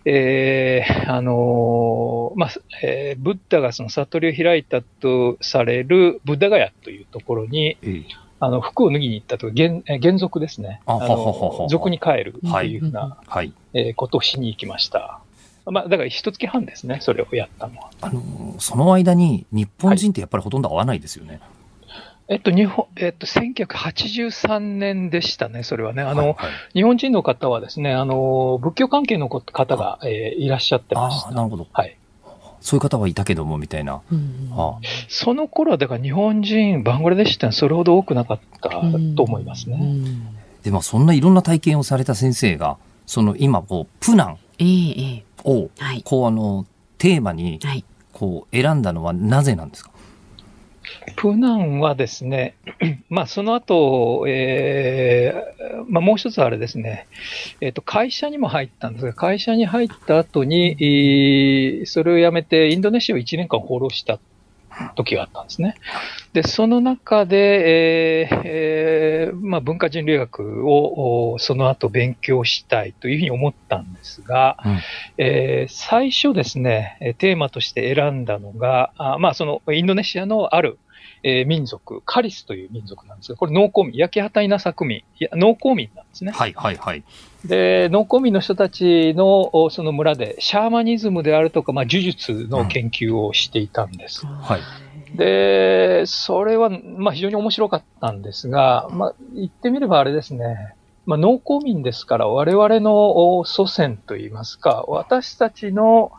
い、えー、あのー、まあ、えー、ブッダがその悟りを開いたとされるブッダガヤというところに、えーあの、服を脱ぎに行ったとか、原、原則ですね。あの、俗に帰るっていうふうな、はい、えー、ことをしに行きました。まあ、だから一月半ですね、それをやったのは。あの、その間に日本人ってやっぱりほとんど会わないですよね。はいえっと、日本、えっと、1983年でしたね、それはね。あの、はいはい、日本人の方はですね、あの、仏教関係の方が、えー、いらっしゃってました。なるほど。はい。そういう方はいたけども、みたいな。うんはあ、その頃は、だから日本人、バングラデシュってそれほど多くなかったと思いますね。でも、そんないろんな体験をされた先生が、その今、こう、プナンを、こう、あの、テーマに、こう、選んだのはなぜなんですか？プナンはですね、<clears throat> まあ、その後、えー、まあ、もう一つあれですね、え、ー、と、会社にも入ったんですが、会社に入った後に、それを辞めてインドネシアを1年間放浪した。時があったんですね。で、その中で、えーえー、まあ、文化人類学をその後勉強したいというふうに思ったんですが、うん、えー、最初ですね、テーマとして選んだのが、あまあ、そのインドネシアのあるえー、民族、カリスという民族なんですが、これ農耕民、焼き畑稲作民、いや農耕民なんですね。はいはいはい。で、農耕民の人たちのその村で、シャーマニズムであるとか、まあ、呪術の研究をしていたんです。うん、はい。で、それは、まあ、非常に面白かったんですが、まあ、言ってみればあれですね。まあ、農耕民ですから、我々の祖先といいますか、私たちの、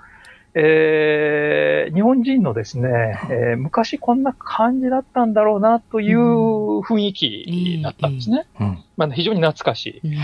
えー、日本人のですね、えー、昔こんな感じだったんだろうなという雰囲気だったんですね。うん、まあ、非常に懐かしい。うん、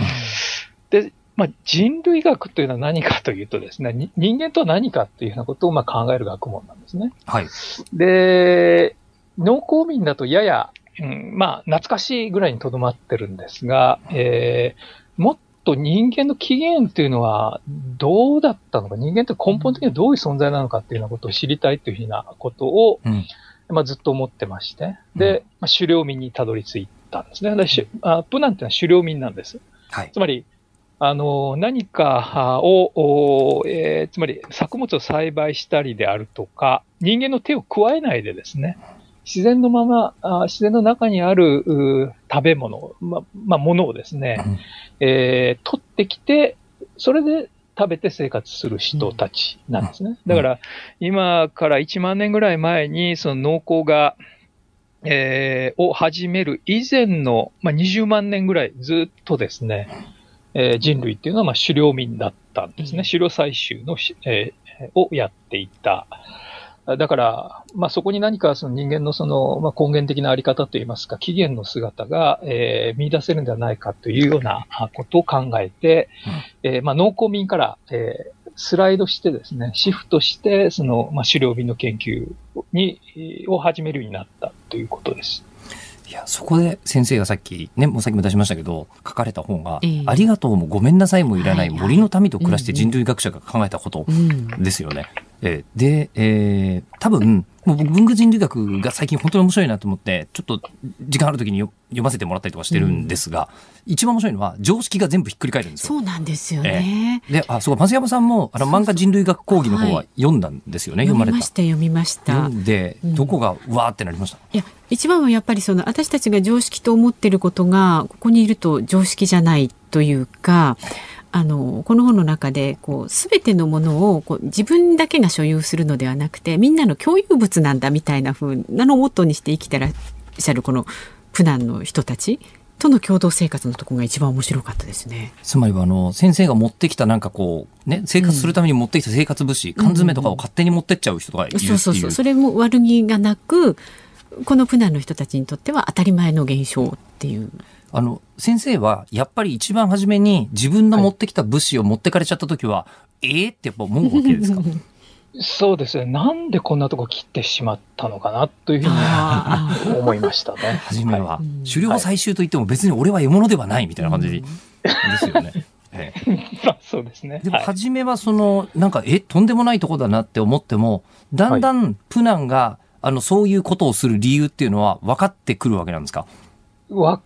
で、まあ、人類学というのは何かというとですね、人間とは何かというようなことをまあ考える学問なんですね。はい。で、農耕民だとやや、うん、まあ、懐かしいぐらいにとどまってるんですが、えー、もっと人間の起源っていうのはどうだったのか、人間って根本的にはどういう存在なのかっていうようなことを知りたいというふうなことを、うん、まあ、ずっと思ってまして、で、まあ、狩猟民にたどり着いたんですね。であプナンっていうのは狩猟民なんです。はい、つまり、あの、何かを、えー、つまり作物を栽培したりであるとか、人間の手を加えないでですね、自然のまま、あ自然の中にある食べ物、ま、まあ、ものをですね、うん、えー、取ってきて、それで食べて生活する人たちなんですね。だから、今から1万年ぐらい前に、その農耕が、えー、を始める以前の、まあ、20万年ぐらいずっとですね、えー、人類っていうのはまあ狩猟民だったんですね。狩猟採集の、えー、をやっていた。だから、まあ、そこに何かその人間のその、まあ、根源的なあり方といいますか、起源の姿が、えー、見出せるんではないかというようなことを考えて、うん、えー、まあ、農耕民から、えー、スライドしてですね、シフトして、その、まあ、狩猟民の研究に、を始めるようになったということです。いや、そこで先生がさっき、ね、もうさっきも出しましたけど、書かれた本が、えー、ありがとうもごめんなさいもいらない森の民と暮らして人類学者が考えたことですよね。えー、で、えー、多分、もう僕文化人類学が最近本当に面白いなと思って、ちょっと時間ある時に読ませてもらったりとかしてるんですが、うん、一番面白いのは常識が全部ひっくり返るんですよ。そうなんですよね。えー、で、あ、そう、松山さんも、あの漫画人類学講義の方は読んだんですよね、はい、読まれた。読みました、読みました。で、どこがうわーってなりました、いや、一番はやっぱりその、私たちが常識と思ってることが、ここにいると常識じゃないというか、あのこの本の中でこう全てのものをこう自分だけが所有するのではなくてみんなの共有物なんだみたいな風なのをモットーにして生きてらっしゃるこのプナンの人たちとの共同生活のところが一番面白かったですね。つまりはあの先生が持ってきたなんかこうね生活するために持ってきた生活物資、缶詰とかを勝手に持ってっちゃう人がいるっていう。そうそうそう。それも悪気がなく、このプナンの人たちにとっては当たり前の現象っていう。あの先生はやっぱり一番初めに自分の持ってきた物資を持ってかれちゃった時は、はい、ええー、ってやっぱ思うわけですか？<laughs> そうですね。なんでこんなとこ切ってしまったのかなというふうに <laughs> 思いましたね。初めは、はい、狩猟採集といっても別に俺は獲物ではないみたいな感じですよね。<laughs> ええ、まあそうですね。でも初めはその、なんか、え、とんでもないとこだなって思っても、だんだんプナンが、あの、そういうことをする理由っていうのは分かってくるわけなんですか？わ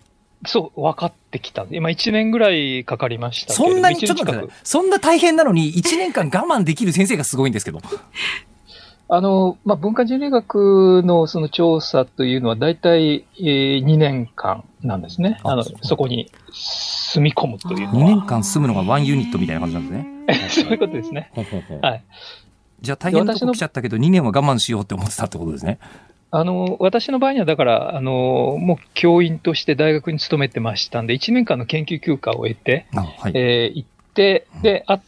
そう、分かってきた。今1年ぐらいかかりましたそんなに、ちょっと待って、そんな大変なのに1年間我慢できる先生がすごいんですけど。<laughs> あの、まあ、文化人類学のその調査というのは大体、えー、2年間なんですね。あの、そこに住み込むというのは。2年間住むのがワンユニットみたいな感じなんですね。<laughs> そういうことですね。はい。じゃあ大変なとこ来ちゃったけど、2年は我慢しようって思ってたってことですね。あの、私の場合には、だから、あの、もう教員として大学に勤めてましたんで、1年間の研究休暇を得て、はい、えー、行って、で、あ、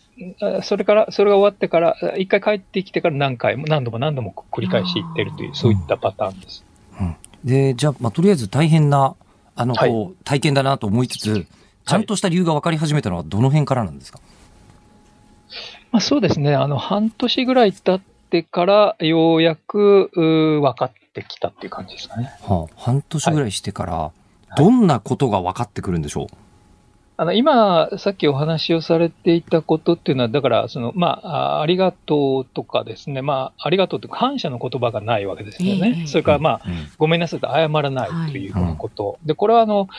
それから、それが終わってから、一回帰ってきてから何回も、何度も何度も繰り返し行ってるという、そういったパターンです。うん、で、じゃあ、まあ、とりあえず大変な、あの、こう、体験だなと思いつつ、ちゃんとした理由が分かり始めたのはどの辺からなんですか、まあ、そうですね。あの、半年ぐらい経ってから、ようやく、う分かってきたっていう感じですかね。はあ、半年ぐらいしてから、どんなことが分かってくるんでしょう、はいあの、今、さっきお話をされていたことっていうのは、だから、その、まあ、ありがとうとかですね、まあ、ありがとうって感謝の言葉がないわけですよね。それから、まあ、ごめんなさいと謝らないというようなこと。で、これは、あの、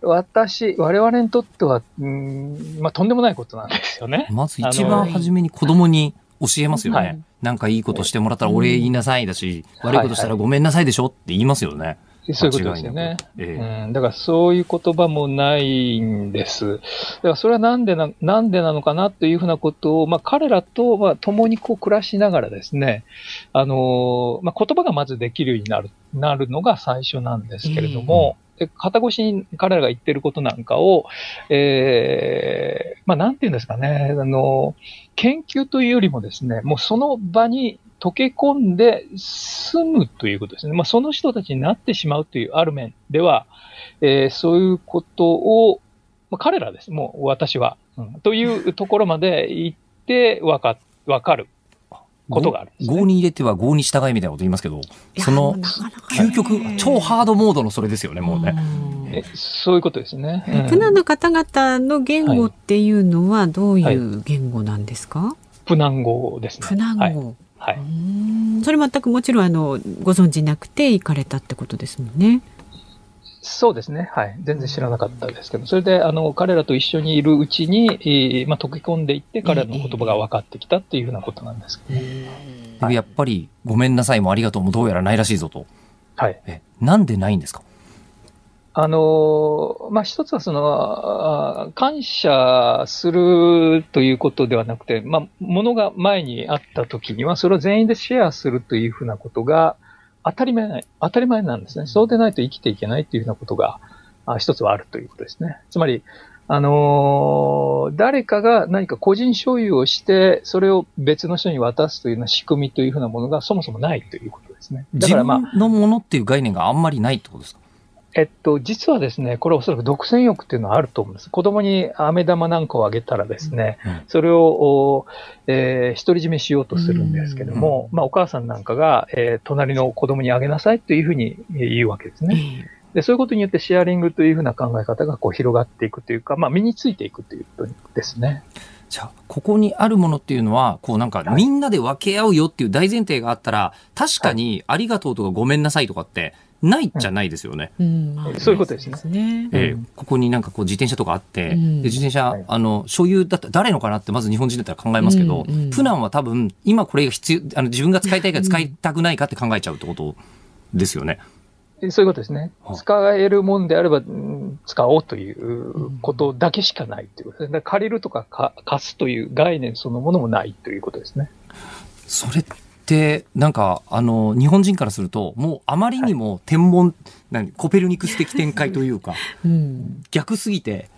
私、我々にとっては、うん、まあ、とんでもないことなんですよね。まず一番初めに子供に教えますよね。はい、なんかいいことしてもらったらお礼言いなさいだし、悪いことしたらごめんなさいでしょって言いますよね。そういうことですよね。ええ、うん。だからそういう言葉もないんです。だからそれはなんでな、なんでなのかなというふうなことを、まあ彼らと、まあ共にこう暮らしながらですね、あの、まあ言葉がまずできるようになる、なるのが最初なんですけれども、で肩越しに彼らが言ってることなんかを、えー、まあなんて言うんですかね、あの、研究というよりもですね、もうその場に溶け込んで住むということですね。まあ、その人たちになってしまうというある面では、えー、そういうことを、まあ、彼らです。もう私は、うん。というところまで行ってわか、わかることがある、ね。合に入れては合に従いみたいなこと言いますけど、その、究極、超ハードモードのそれですよね、もうね。えそういうことですね。うん、プナンの方々の言語っていうのはどういう言語なんですか、はい、プナン語ですね。プナン語。はいはい。それ全くもちろんあのご存知なくて行かれたってことですもんね。そうですね。はい。全然知らなかったですけど、それで、あの、彼らと一緒にいるうちに、えー、まあ、溶け込んでいって、彼らの言葉が分かってきたっていうふうなことなんですけど、ね、はい、やっぱり、ごめんなさいもありがとうもどうやらないらしいぞと。はい。え、なんでないんですか？あの、まあ、一つはその、感謝するということではなくて、まあ、ものが前にあった時には、それを全員でシェアするというふうなことが当たり前ない、当たり前なんですね。そうでないと生きていけないというふうなことが、一つはあるということですね。つまり、あのー、誰かが何か個人所有をして、それを別の人に渡すというような仕組みというふうなものがそもそもないということですね。だからまあ。自分のものっていう概念があんまりないってことですか？えっと、実はですね、これおそらく独占欲っていうのはあると思うんです。子供に飴玉なんかをあげたらですね、うん、それを、えー、独り占めしようとするんですけども、うん、まあお母さんなんかが、えー、隣の子供にあげなさいというふうに言うわけですね。で、そういうことによってシェアリングというふうな考え方がこう広がっていくというか、まあ身についていくということですね。じゃあ、ここにあるものっていうのは、こうなんか、みんなで分け合うよっていう大前提があったら、確かにありがとうとかごめんなさいとかって、ないじゃないですよね。うん、そういうことですね。えー、ここになんかこう自転車とかあって、うん、で自転車、あの、所有だったら誰のかなってまず日本人だったら考えますけど、うんうん、プナンは多分、今これが必要、あの自分が使いたいか使いたくないかって考えちゃうってことですよね。そういうことですね。使えるもんであれば、使おうということだけしかないということですね。借りるとか貸すという概念そのものもないということですね。それっで、なんか、あの、日本人からすると、もうあまりにも天文、何、コペルニクス的展開というか、うん。逆すぎて、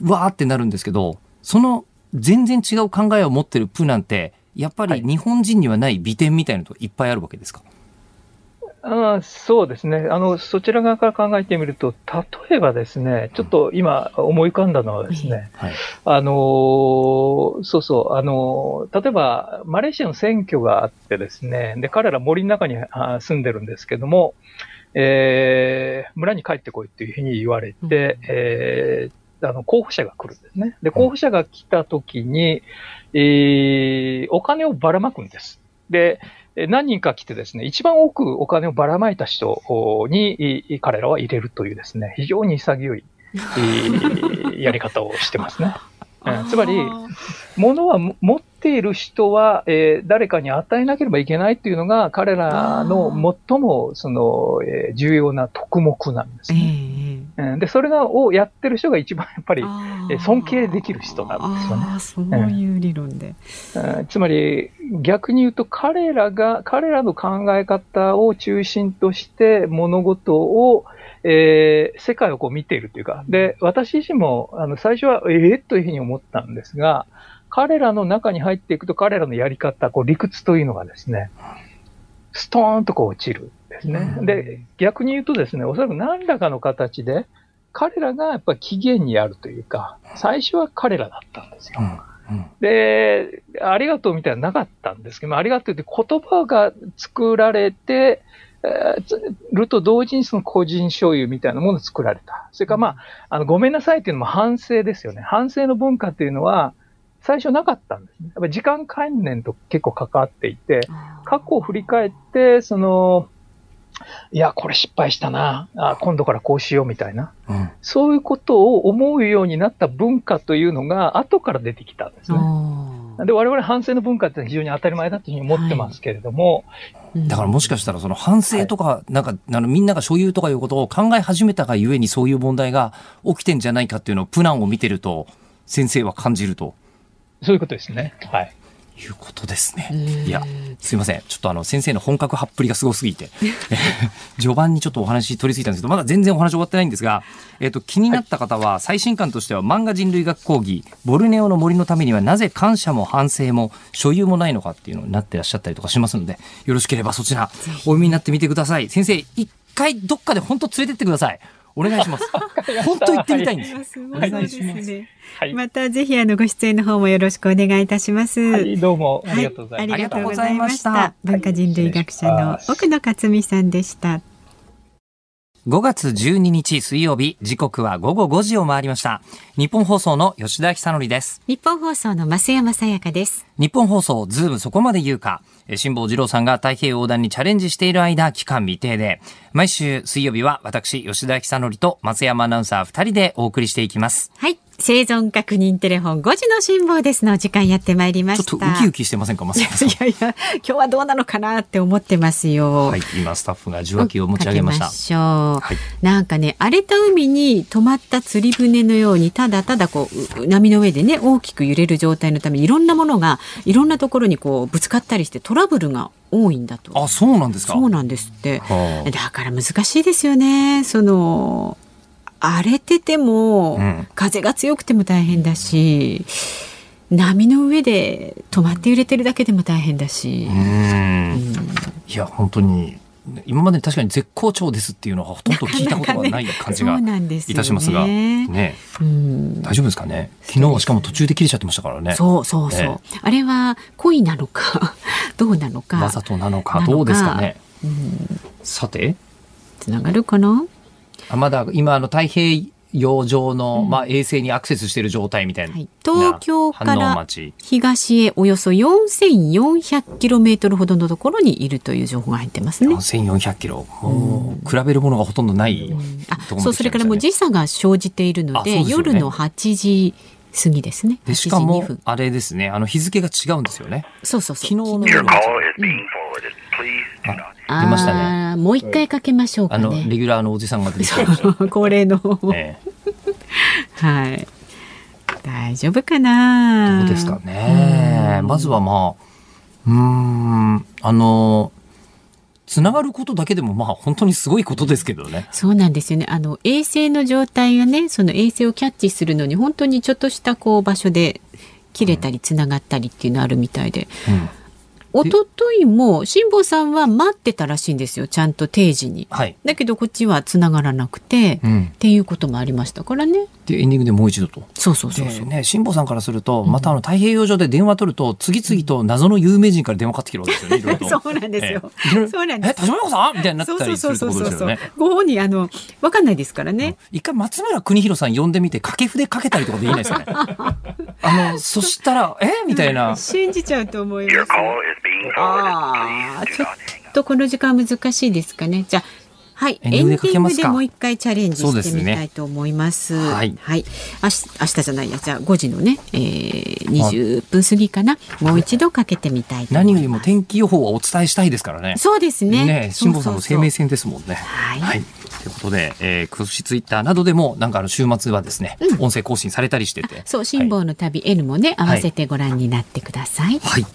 わーってなるんですけど、その全然違う考えを持ってるプーなんて、やっぱり日本人にはない美点みたいなのといっぱいあるわけですか？ああそうですね。あの、そちら側から考えてみると、例えばですね、ちょっと今思い浮かんだのはですね、はい。あのーそうそう、あのー例えば、マレーシアの選挙があってですね、で、彼ら森の中にあ住んでるんですけども、えー村に帰ってこいっていうふうに言われて、うんえーあの、候補者が来るんですね。で、候補者が来た時に、えーお金をばらまくんです。で、えー何人か来てですね、一番多くお金をばらまいた人にい彼らは入れるというですね、非常に潔い、えー <laughs> やり方をしてますね。うんつまり、物はも持っている人は、えー誰かに与えなければいけないっていうのが彼らの最もその、えー重要な特目なんですええね。うん。で、それがをやってる人が一番やっぱり、尊敬できる人なんですよね。あーそういう理論で。うん。つまり逆に言うと彼らが、彼らの考え方を中心として物事を、えー世界をこう見ているというか、で、私自身もあの最初はええというふうに思ったんですが、彼らの中に入っていくと彼らのやり方、こう理屈というのがですね、ストーンとこう落ちる。んですね。うんで、逆に言うとですね、おそらく何らかの形で、彼らがやっぱり起源にあるというか、最初は彼らだったんですよ。うん。うん。で、ありがとうみたいなのなかったんですけど、ありがとうって言葉が作られて、えーつると同時にその個人所有みたいなものを作られた。それからまあ、あの、ごめんなさいっていうのも反省ですよね。反省の文化っていうのは、最初なかったんですね。やっぱり時間観念と結構関わっていて、過去を振り返って、その、いや、これ失敗したな。あ今度からこうしようみたいな。うん。そういうことを思うようになった文化というのが後から出てきたんですね。あで、我々反省の文化って非常に当たり前だというふうに思ってますけれども、ーだからもしかしたらその反省とか、なんか、あの、みんなが所有とかいうことを考え始めたがゆえにそういう問題が起きてんじゃないかっていうのをプランを見てると、先生は感じるとそういうことですね。はい。いうことですね。うんいや、すいません。ちょっとあの、先生の本格派っぷりがすごすぎて、<laughs> 序盤にちょっとお話取り付いたんですけど、まだ全然お話終わってないんですが、えっ、と、気になった方は、最新刊としては漫画人類学講義、ボルネオの森のためにはなぜ感謝も反省も所有もないのかっていうのになってらっしゃったりとかしますので、よろしければそちら、お読みになってみてください。先生、一回どっかで本当連れてってください。お願いします。<laughs> 本当行ってみたいんです。すごいですね。はい。またぜひあのご出演の方もよろしくお願いいたします。はい、どうもありがとうございましありがとうございましたた。文化人類学者の奥野克美さんでした。5月12日水曜日、時刻は午後5時を回りました。日本放送の吉田久典です。日本放送の増山さやかです。日本放送、ズームそこまで言うか。えー辛坊治郎さんが太平洋横断にチャレンジしている間、期間未定で、毎週水曜日は私、吉田久典と松山アナウンサー2人でお送りしていきます。はい。生存確認テレフォン5時の辛抱ですのお時間やってまいりまちょした。っとウキウキしてませんか、松山さん。<laughs> いやいや、今日はどうなのかなって思ってますよ。はい、今スタッフが受話器を持ち上げました。しょう。はいなんかね、荒れた海に止まった釣り船のように、ただただこう、う波の上でね、大きく揺れる状態のため、いろんなものが、いろんなところにこう、ぶつかったりしてトラブルが多いんだと。あ、そうなんですか。そうなんですって。はあだから難しいですよね。その、荒れてても、うん風が強くても大変だし、波の上で止まって揺れてるだけでも大変だしう。ーん。いや、本当に、今まで確かに絶好調ですっていうのはほとんど聞いたことがない感じがいたしますが。ね。うん大丈夫ですかね？昨日はしかも途中で切れちゃってましたからね。そうそうそう。えあれは恋なのか、<laughs> どうなのか。わざとなのかどうですかね。うんさて、つながるかな？あまだ今あの太平洋上の、うんまあ衛星にアクセスしている状態みたいな。はい東京から町。東へおよそ 4400km ほどのところにいるという情報が入ってますね。4400キロ。もう比べるものがほとんどない。あそうそれからもう時差が生じているのででね夜の8時過ぎですね。で、8時2しかも分、あれですね、あの日付が違うんですよね。そうそうそう。昨日の夜出ましたねもう一回かけましょうかあの、レね。ギュラーのおじさんが出てきました。<laughs> 恒例の。えはい。大丈夫かえな。どうですかね。まずはまあ、うーん、あのつながることだけでもまあ本当にすごいことですけどね。そうなんですよね。あの衛星の状態がね、その衛星をキャッチするのに本当にちょっとしたこう場所で切れたりつながったりっていうのあるみたいで。うん一昨日も辛坊さんは待ってたらしいんですよ。ちゃんと定時に。はい。だけどこっちはつながらなくて、うんっていうこともありましたからね。でエンディングでもう一度と。そうそうそうそう。でね、辛坊さんからすると、またあの太平洋上で電話取ると、次々と謎の有名人から電話かかってきるわけですよね、<laughs> いろいろと。そうなんですよええいろいろそうなんですえ、田島陽子さん？みたいになったりするってことですよね。ご本人あのわかんないですからね。一回松村邦弘さん呼んでみて、掛け筆かけたりとかできないですかね。<laughs> あの、そしたら、え？みたいな。信じちゃうと思います。ああ.ちょっ.とこの時間難しいですかね。じゃあ、はい、エエンディングでもう一回チャレンジしてみたいと思います。はいはい。明日、明日じゃないや、じゃあ5時のね、えー、20分過ぎかな？もう一度かけてみたいと思います。何よりも天気予報はお伝えしたいですからね。そうですね。ね辛坊さんの生命線ですもんね。はいということで、えー、今年ツイッターなどでも、なんかあの週末はですね、音声更新されたりしてて。そう、辛坊の旅 N もね、合わせてご覧になってください。はい。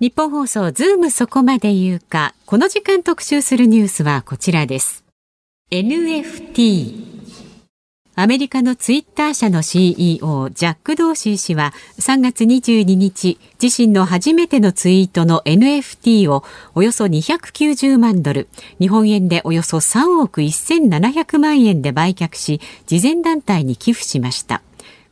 ニッポン放送ズームそこまで言うか。この時間特集するニュースはこちらです。NFT アメリカのツイッター社の CEO ジャック・ドーシー氏は3月22日自身の初めてのツイートの NFT をおよそ290万ドル日本円でおよそ3億1700万円で売却し慈善団体に寄付しました。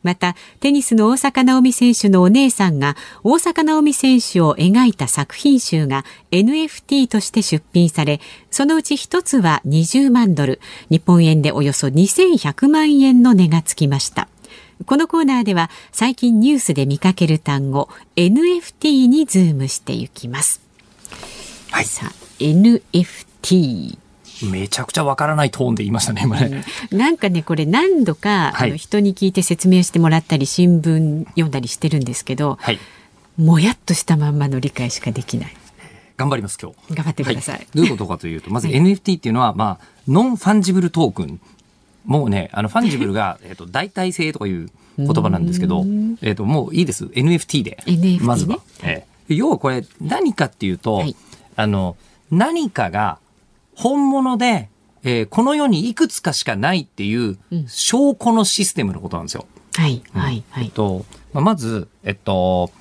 またテニスの大坂なおみ選手のお姉さんが大坂なおみ選手を描いた作品集が NFT として出品されそのうち一つは20万ドル。日本円でおよそ2100万円の値がつきました。このコーナーでは最近ニュースで見かける単語 NFT にズームしていきます。はい。さあ NFT めちゃくちゃわからないトーンで言いましたね、今ね。なんかねこれ何度か、はいあの人に聞いて説明してもらったり新聞読んだりしてるんですけど、はい。もやっとしたまんまの理解しかできない頑張ります、今日。頑張ってください、はい、どういうことかというと、まず <laughs> はい NFT っていうのは、まあ、 non-fungible token。もうね、あの、 fungible が、<laughs> えっと、代替性とかいう言葉なんですけど、えっと、もういいです。NFT で。NFT ねまずは。ええ要はこれ、何かっていうと、はいあの、何かが本物で、えーこの世にいくつかしかないっていううん。証拠のシステムのことなんですよ。はいはいはい。えっと、まあまず、えっと、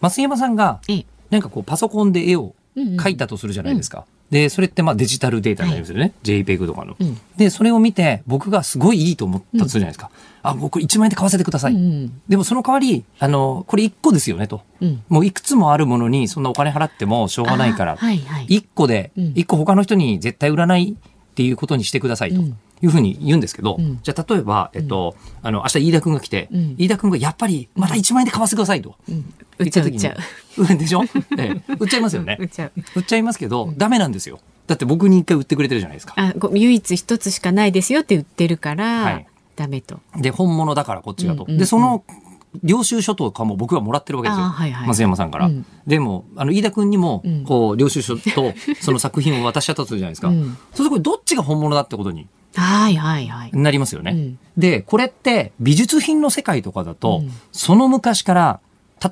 増山さんが、ええ。なんかこうパソコンで絵を描いたとするじゃないですか。で、それってまあデジタルデータになりますよね。JPEG とかの、うん。で、それを見て僕がすごいいいと思ったとするじゃないですか。あ、僕1万円で買わせてください。うんでもその代わり、あの、これ1個ですよねと。うん。もういくつもあるものにそんなお金払ってもしょうがないから、はいはい。1個で、うん。1個他の人に絶対売らないっていうことにしてくださいと。うんいうふうに言うんですけど、うんじゃあ例えば、えっと、あの、明日飯田くんが来て、うん飯田くんがやっぱりまた1万円で買わせてくださいと。うん売っちゃう売っちゃううんでしょ、<laughs> ええ売っちゃいますよね売。っちゃう売っちゃいますけど、ダメなんですよ。だって僕に一回売ってくれてるじゃないですか。あご唯一一つしかないですよって言ってるから、はいダメとで、本物だからこっちがと。うんうんうんで、その、領収書とかも僕はもらってるわけですよ。あはいはい松山さんから。うんでも、あの、飯田くんにもうん、こう、領収書と、その作品を渡しちゃったとするじゃないですか。うんそうするとこれどっちが本物だってことにはいはいはい。なりますよね。うん。で、これって美術品の世界とかだと、うん。その昔から、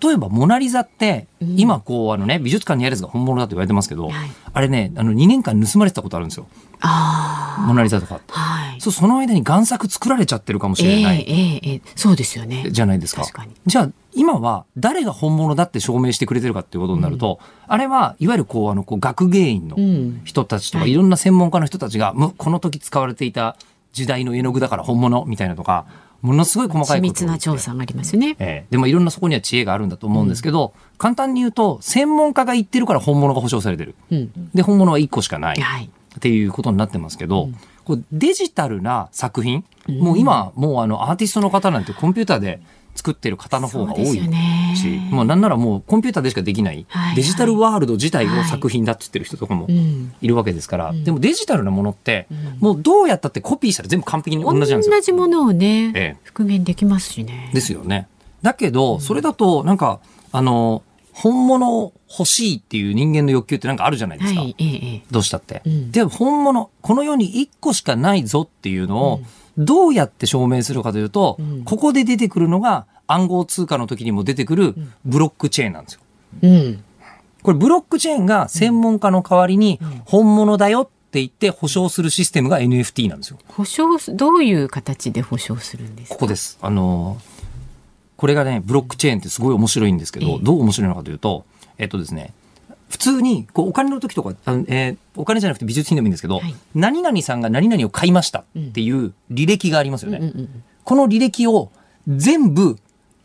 例えばモナリザって、うん。今こうあのね、美術館にあるやつが本物だと言われてますけど、はい。あれね、あの2年間盗まれてたことあるんですよ。あモナリザとかはい。そう、その間に贋作作られちゃってるかもしれない。ええええええ。そうですよね。じゃないですか。確かに。じゃあ、今は誰が本物だって証明してくれてるかっていうことになると、あれはいわゆるこう、あの、こう学芸員のうん。人たちとか、はい。いろんな専門家の人たちが、むこの時使われていた時代の絵の具だから本物みたいなとか、ものすごい細かい緻密な調査がありますよね。ええ。でもいろんなそこには知恵があるんだと思うんですけど、簡単に言うと、専門家が言ってるから本物が保証されてる。うん。で、本物は1個しかない。はい。っていうことになってますけど、こうデジタルな作品、うん。もう今、もうあのアーティストの方なんてコンピューターで作ってる方の方が多いそうですよね。し、もうなんならもうコンピューターでしかできないはい。はいデジタルワールド自体を作品だって言ってる人とかもうん。いるわけですから、うん。でもデジタルなものって、うん。もうどうやったってコピーしたら全部完璧に同じなんですよ。同じものをね、ええ。復元できますしね。ですよね。だけど、それだと、なんか、あの、本物欲しいっていう人間の欲求ってなんかあるじゃないですか。はいどうしたって。うん。で、本物、この世に1個しかないぞっていうのを、どうやって証明するかというと、うんここで出てくるのが暗号通貨の時にも出てくるブロックチェーンなんですよ。うんこれブロックチェーンが専門家の代わりに本物だよって言って保証するシステムが NFT なんですよ。保証すどういう形で保証するんですか？ここです。あのーこれがね、ブロックチェーンってすごい面白いんですけど、ええどう面白いのかというと、えっとですね、普通にこうお金の時とか、あのえーお金じゃなくて美術品でもいいんですけど、はい何々さんが何々を買いましたっていう履歴がありますよね。うんうんうんこの履歴を全部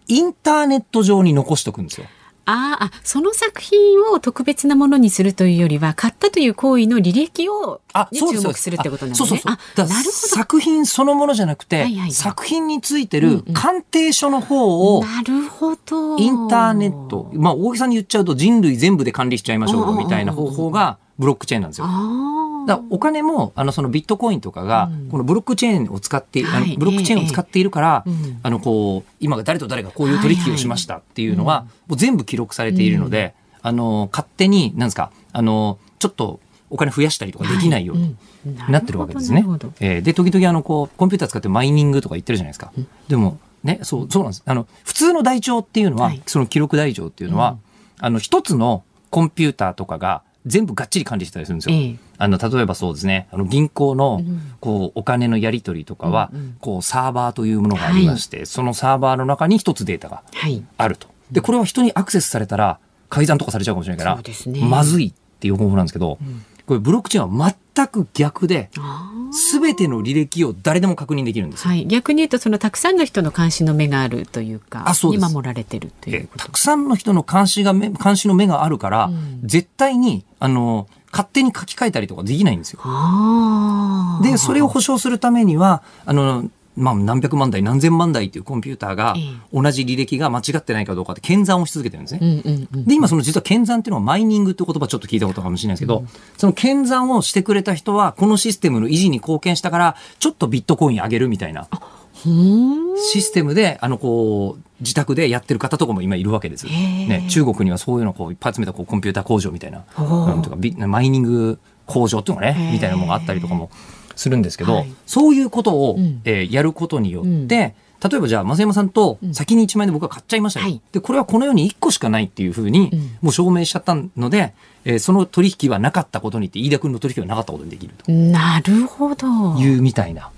インターネット上に残しておくんですよ。あーあ、その作品を特別なものにするというよりは、買ったという行為の履歴を、に注目するってことなんですね。そうそうそう。なるほ作品そのものじゃなくて、はいはいはい作品についてる鑑定書の方ど。をなるほど。インターネット、まあ大げさに言っちゃうと人類全部で管理しちゃいましょうみたいな方法がブロックチェーンなんですよ。ああ。だお金も、あの、そのビットコインとかがうん、このブロックチェーンを使って、あはい。のブロックチェーンを使っているからあの、こう、今が誰と誰がこういう取引をしましたっていうのは、もう全部記録されているので、あの、勝手に、なんですか、あの、ちょっとお金増やしたりとかできないようにうん。なってるわけですね。なるほど。えーで、時々あの、こう、コンピューター使ってマイニングとか言ってるじゃないですか。でも、ね、そう、そうなんです。あの、普通の台帳っていうのは、はい。その記録台帳っていうのは、あの、一つのコンピューターとかが全部がっちり管理してたりするんですよ。ええあの、例えばそうですね、あの、銀行のうん、こう、お金のやり取りとかはこう、サーバーというものがありまして、そのサーバーの中に一つデータがはい。あると。で、これは人にアクセスされたら、改ざんとかされちゃうかもしれないからまずいっていう方法なんですけど、これブロックチェーンは全く逆で、すべての履歴を誰でも確認できるんですよ。はい。逆に言うと、そのたくさんの人の監視の目があるというか、あそうに守られてるというた。くさんの人の監視が目、監視の目があるから、うん絶対に、あの、勝手に書き換えたりとかできないんですよ。で、それを保証するためには、あの、まあ、何百万台、何千万台っていうコンピューターがえ、同じ履歴が間違ってないかどうかって検算をし続けてるんですね。うんうんうん。で、今その実は検算っていうのはマイニングって言葉ちょっと聞いたことかもしれないですけど、その検算をしてくれた人は、このシステムの維持に貢献したから、ちょっとビットコイン上げるみたいなシステムで、あの、こう、自宅でやってる方とかも今いるわけです。ね、中国にはそういうのをこういっぱい集めたこうコンピューター工場みたいな、うんとかビマイニング工場っていうのね、みたいなものがあったりとかもするんですけど、はい。そういうことを、うん。えーやることによって、うん。例えばじゃあ、増山さんと先に1万円で僕は買っちゃいましたよ、はい。で、これはこの世に1個しかないっていうふうにうん、もう証明しちゃったので、えーその取引はなかったことにって、飯田君の取引はなかったことにできると。なるほど。いうみたいな。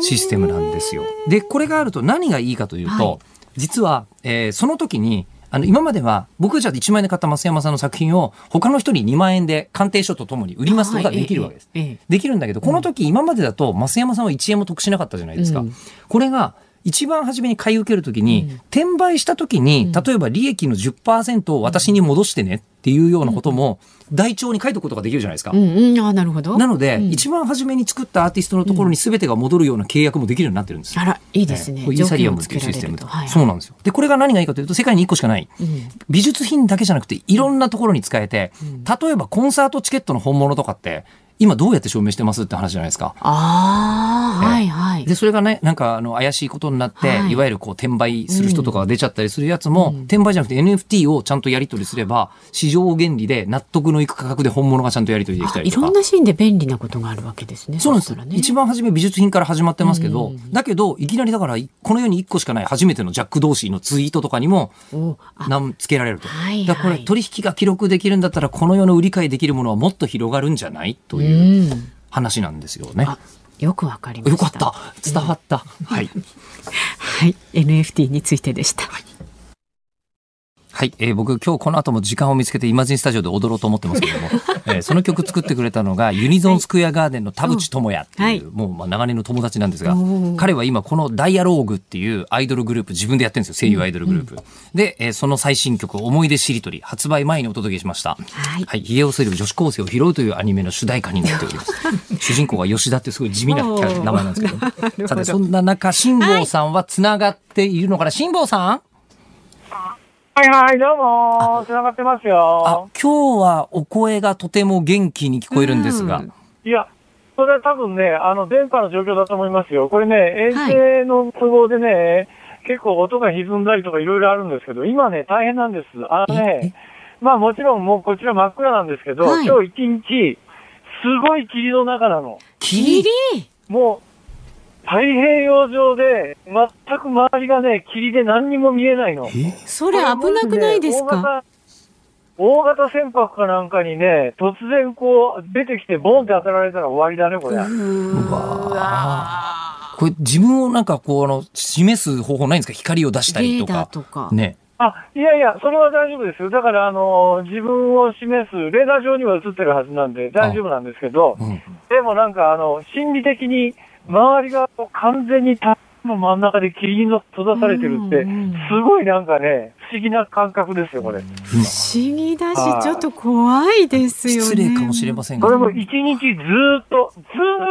システムなんですよ。で、これがあると何がいいかというと、はい実は、えーその時に、あの、今までは、僕がじゃあ1万円で買った増山さんの作品を、他の人に2万円で鑑定書とともに売りますことができるわけです。はいできるんだけど、この時、今までだと、増山さんは1円も得しなかったじゃないですか。うん。これが、一番初めに買い受けるときに、うん。転売したときに、うん。例えば利益の10%を私に戻してねっていうようなことも、台帳に書いておくことができるじゃないですか。うんうん、あーなるほど。なので、うん一番初めに作ったアーティストのところに全てが戻るような契約もできるようになってるんですよ。あら、いいですね。これイーサリアムっていうシステムで。はいそうなんですよ。で、これが何がいいかというと、世界に1個しかない。うん美術品だけじゃなくて、いろんなところに使えて、例えばコンサートチケットの本物とかって、今どうやって証明してますって話じゃないですか。ああ、はいはい。で、それがね、なんか、あの、怪しいことになって、はいい、わゆるこう、転売する人とかが出ちゃったりするやつも、転売じゃなくて NFT をちゃんとやり取りすれば、市場原理で納得のいく価格で本物がちゃんとやり取りできたりとかあいろん。なシーンで便利なことがあるわけですね。そうなんですしたらね。一番初め美術品から始まってますけど、うんだけど、いきなりだから、この世に1個しかない初めてのジャック・ドーシーのツイートとかにも、なんつけられると。はいはいだからこれ取引が記録できるんだったら、この世の売り買いできるものはもっと広がるんじゃない？といううん。話なんですよね。あ、よくわかりました。よかった。伝わった。はい。はい。NFT についてでした。はい、えー僕今日この後も時間を見つけてイマジンスタジオで踊ろうと思ってますけども、<laughs> えーその曲作ってくれたのがユニゾンスクエアガーデンの田淵智也っていう、はい。もうまあ長年の友達なんですが彼は今このダイアローグっていうアイドルグループ自分でやってるんですよ声優アイドルグループ、で、えーその最新曲「思い出しりとり」発売前にお届けしました。はい。はい、ひげを剃る女子高生を拾うというアニメの主題歌になっております。<laughs> 主人公が吉田ってすごい地味なキャラ名前なんですけど。<laughs> ほど。さてそんな中辛坊さんはつながっているのかな？辛坊さん？はいはい、どうも、つながってますあよ。、今日はお声がとても元気に聞こえるんですが、うんいや、それは多分ね、あの、電波の状況だと思いますよ。これね、はい衛星の都合でね、結構音が歪んだりとかいろいろあるんですけど、今ね、大変なんです。あのね、まあもちろんもうこちら真っ暗なんですけど、はい今日一日、すごい霧の中なの。霧？もう、太平洋上で、全く周りがね、霧で何にも見えないの。それ危なくないですか？大型船舶かなんかにね、突然こう、出てきてボンって当たられたら終わりだね、これ。うわこれ自分をなんかこう、あの、示す方法ないんですか？光を出したりとレーダーか。とか。ね。あ、いやいや、それは大丈夫ですよ。だから、あの、自分を示す、レーダー上には映ってるはずなんで大丈夫なんですけど、うん。でもなんか、あの、心理的に、周りが完全にタの真ん中で霧に閉ざされてるって、うんうんすごいなんかね、不思議な感覚ですよ、これ。不思議だし、ちょっと怖いですよね。失礼かもしれませんがそれ、も一日ずーっと、ず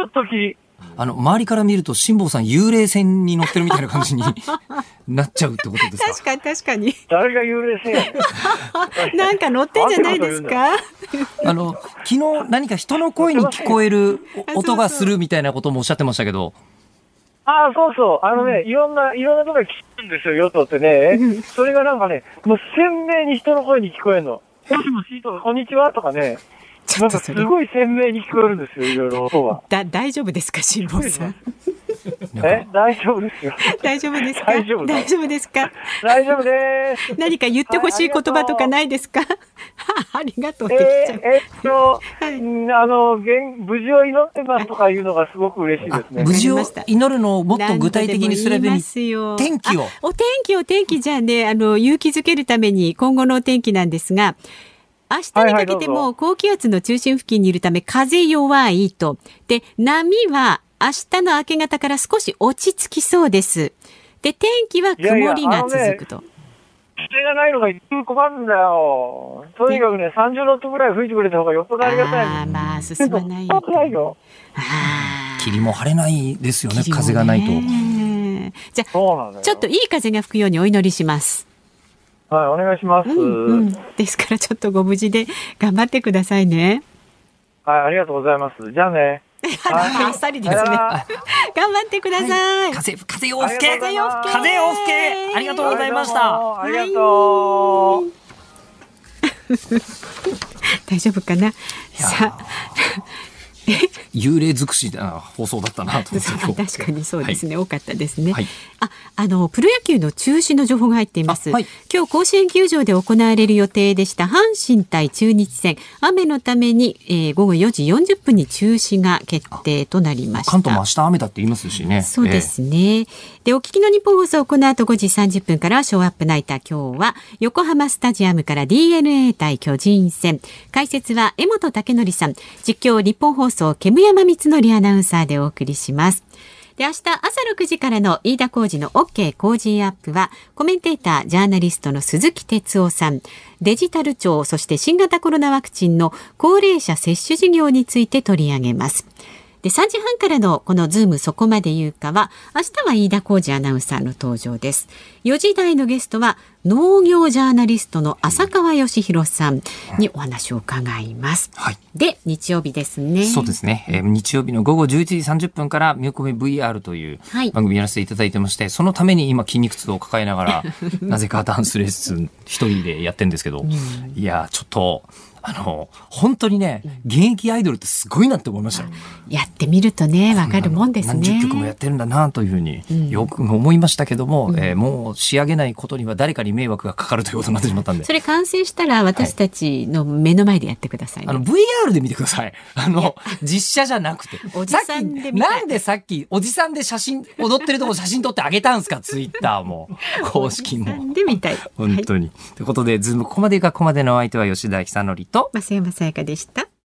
ーっと霧。あの、周りから見ると、辛坊さん幽霊船に乗ってるみたいな感じに <laughs> なっちゃうってことですか？確かに確かに。誰が幽霊船や？ね <laughs> んなんか乗ってんじゃないですか？あの、昨日何か人の声に聞こえるあ音がするみたいなこともおっしゃってましたけど、ああ、そうそう。あのね、いろんな、いろんなところで聞くんですよ、ヨットってね。それがなんかね、もう鮮明に人の声に聞こえるの。もしもしとか、こんにちはとかね。ちょっとそれ。ごい鮮明に聞こえるんですよ、いろいろ音が。だ、大丈夫ですか、辛坊さん？え？大丈夫ですよ。大丈夫ですか？大丈夫だ。大丈夫ですか？大丈夫です。何か言ってほしい言葉とかないですか？ありがとうえっと、あの、現無事を祈ってますとかいうのがすごく嬉しいですね。無。事を祈るのをもっと具体的にすればいい天気を。あお天気お天気。じゃあね、あの、勇気づけるために今後のお天気なんですが、明日にかけてもぞ高気圧の中心付近にいるため風弱いと。で、波は明日の明け方から少し落ち着きそうです。で、天気は曇りが続くと。風がないのが一番困るんだよ。とにかくね、30ノットぐらい吹いてくれた方がよっぽどありがたいああ、まあ、進まない。<laughs> ないよ。霧も晴れないですよね、風がないと。じゃ。あ、ちょっといい風が吹くようにお祈りします。はい、お願いします。うんうん、ですからちょっとご無事で頑張ってくださいね。はい、ありがとうございます。じゃあね。<laughs> はいあっさりですね。<laughs> 頑張ってください。風、風を吹けありがとうございます風を吹けありがとうございましたありがとう。<laughs> 大丈夫かな？やさあ、<laughs> 幽霊尽くしな放送だったなと思って <laughs> 確かにそうですね、多かったですね。はいあ、あのプロ野球の中止の情報が入っています。あはい今日甲子園球場で行われる予定でした阪神対中日戦、雨のために、えー午後4時40分に中止が決定となりました。関東も明日雨だって言いますしね。そうですね。で、お聞きの日本放送、この後5時30分からはショーアップナイター。今日は横浜スタジアムから DNA 対巨人戦。解説は江本武則さん。実況日本放送、煙山光則アナウンサーでお送りします。で、明日朝6時からの飯田浩二の OK 工事アップは、コメンテーター、ジャーナリストの鈴木哲夫さん、デジタル庁、そして新型コロナワクチンの高齢者接種事業について取り上げます。で、3時半からのこのズームそこまで言うかは、明日は飯田浩司アナウンサーの登場です。4時台のゲストは、農業ジャーナリストの浅川義弘さんにお話を伺います。はい。で、日曜日ですね。そうですね、えー日曜日の午後11時30分から、見込み VR というはい番組やらせていただいてまして、そのために今筋肉痛を抱えながら、<laughs> なぜかダンスレッスン一人でやってるんですけど、いやー、ちょっと、あの、本当にね、現役アイドルってすごいなって思いましたよ。やってみるとね、わかるもんですね。何十曲もやってるんだなというふうにんよく思いましたけども、えーもう仕上げないことには誰かに迷惑がかかるということになってしまったんでそ。れ完成したら私たちの目の前でやってくださいね。あの、VR で見てください。あの、実写じゃなくて。おじさんでなんでさっき、おじさんで写真、踊ってるとこ写真撮ってあげたんすか？ツイッターも。<laughs> 公式も。でみたい。本当に。ということで、ズームここまでがここまでのお相手は吉田久典と、増山さやかでした。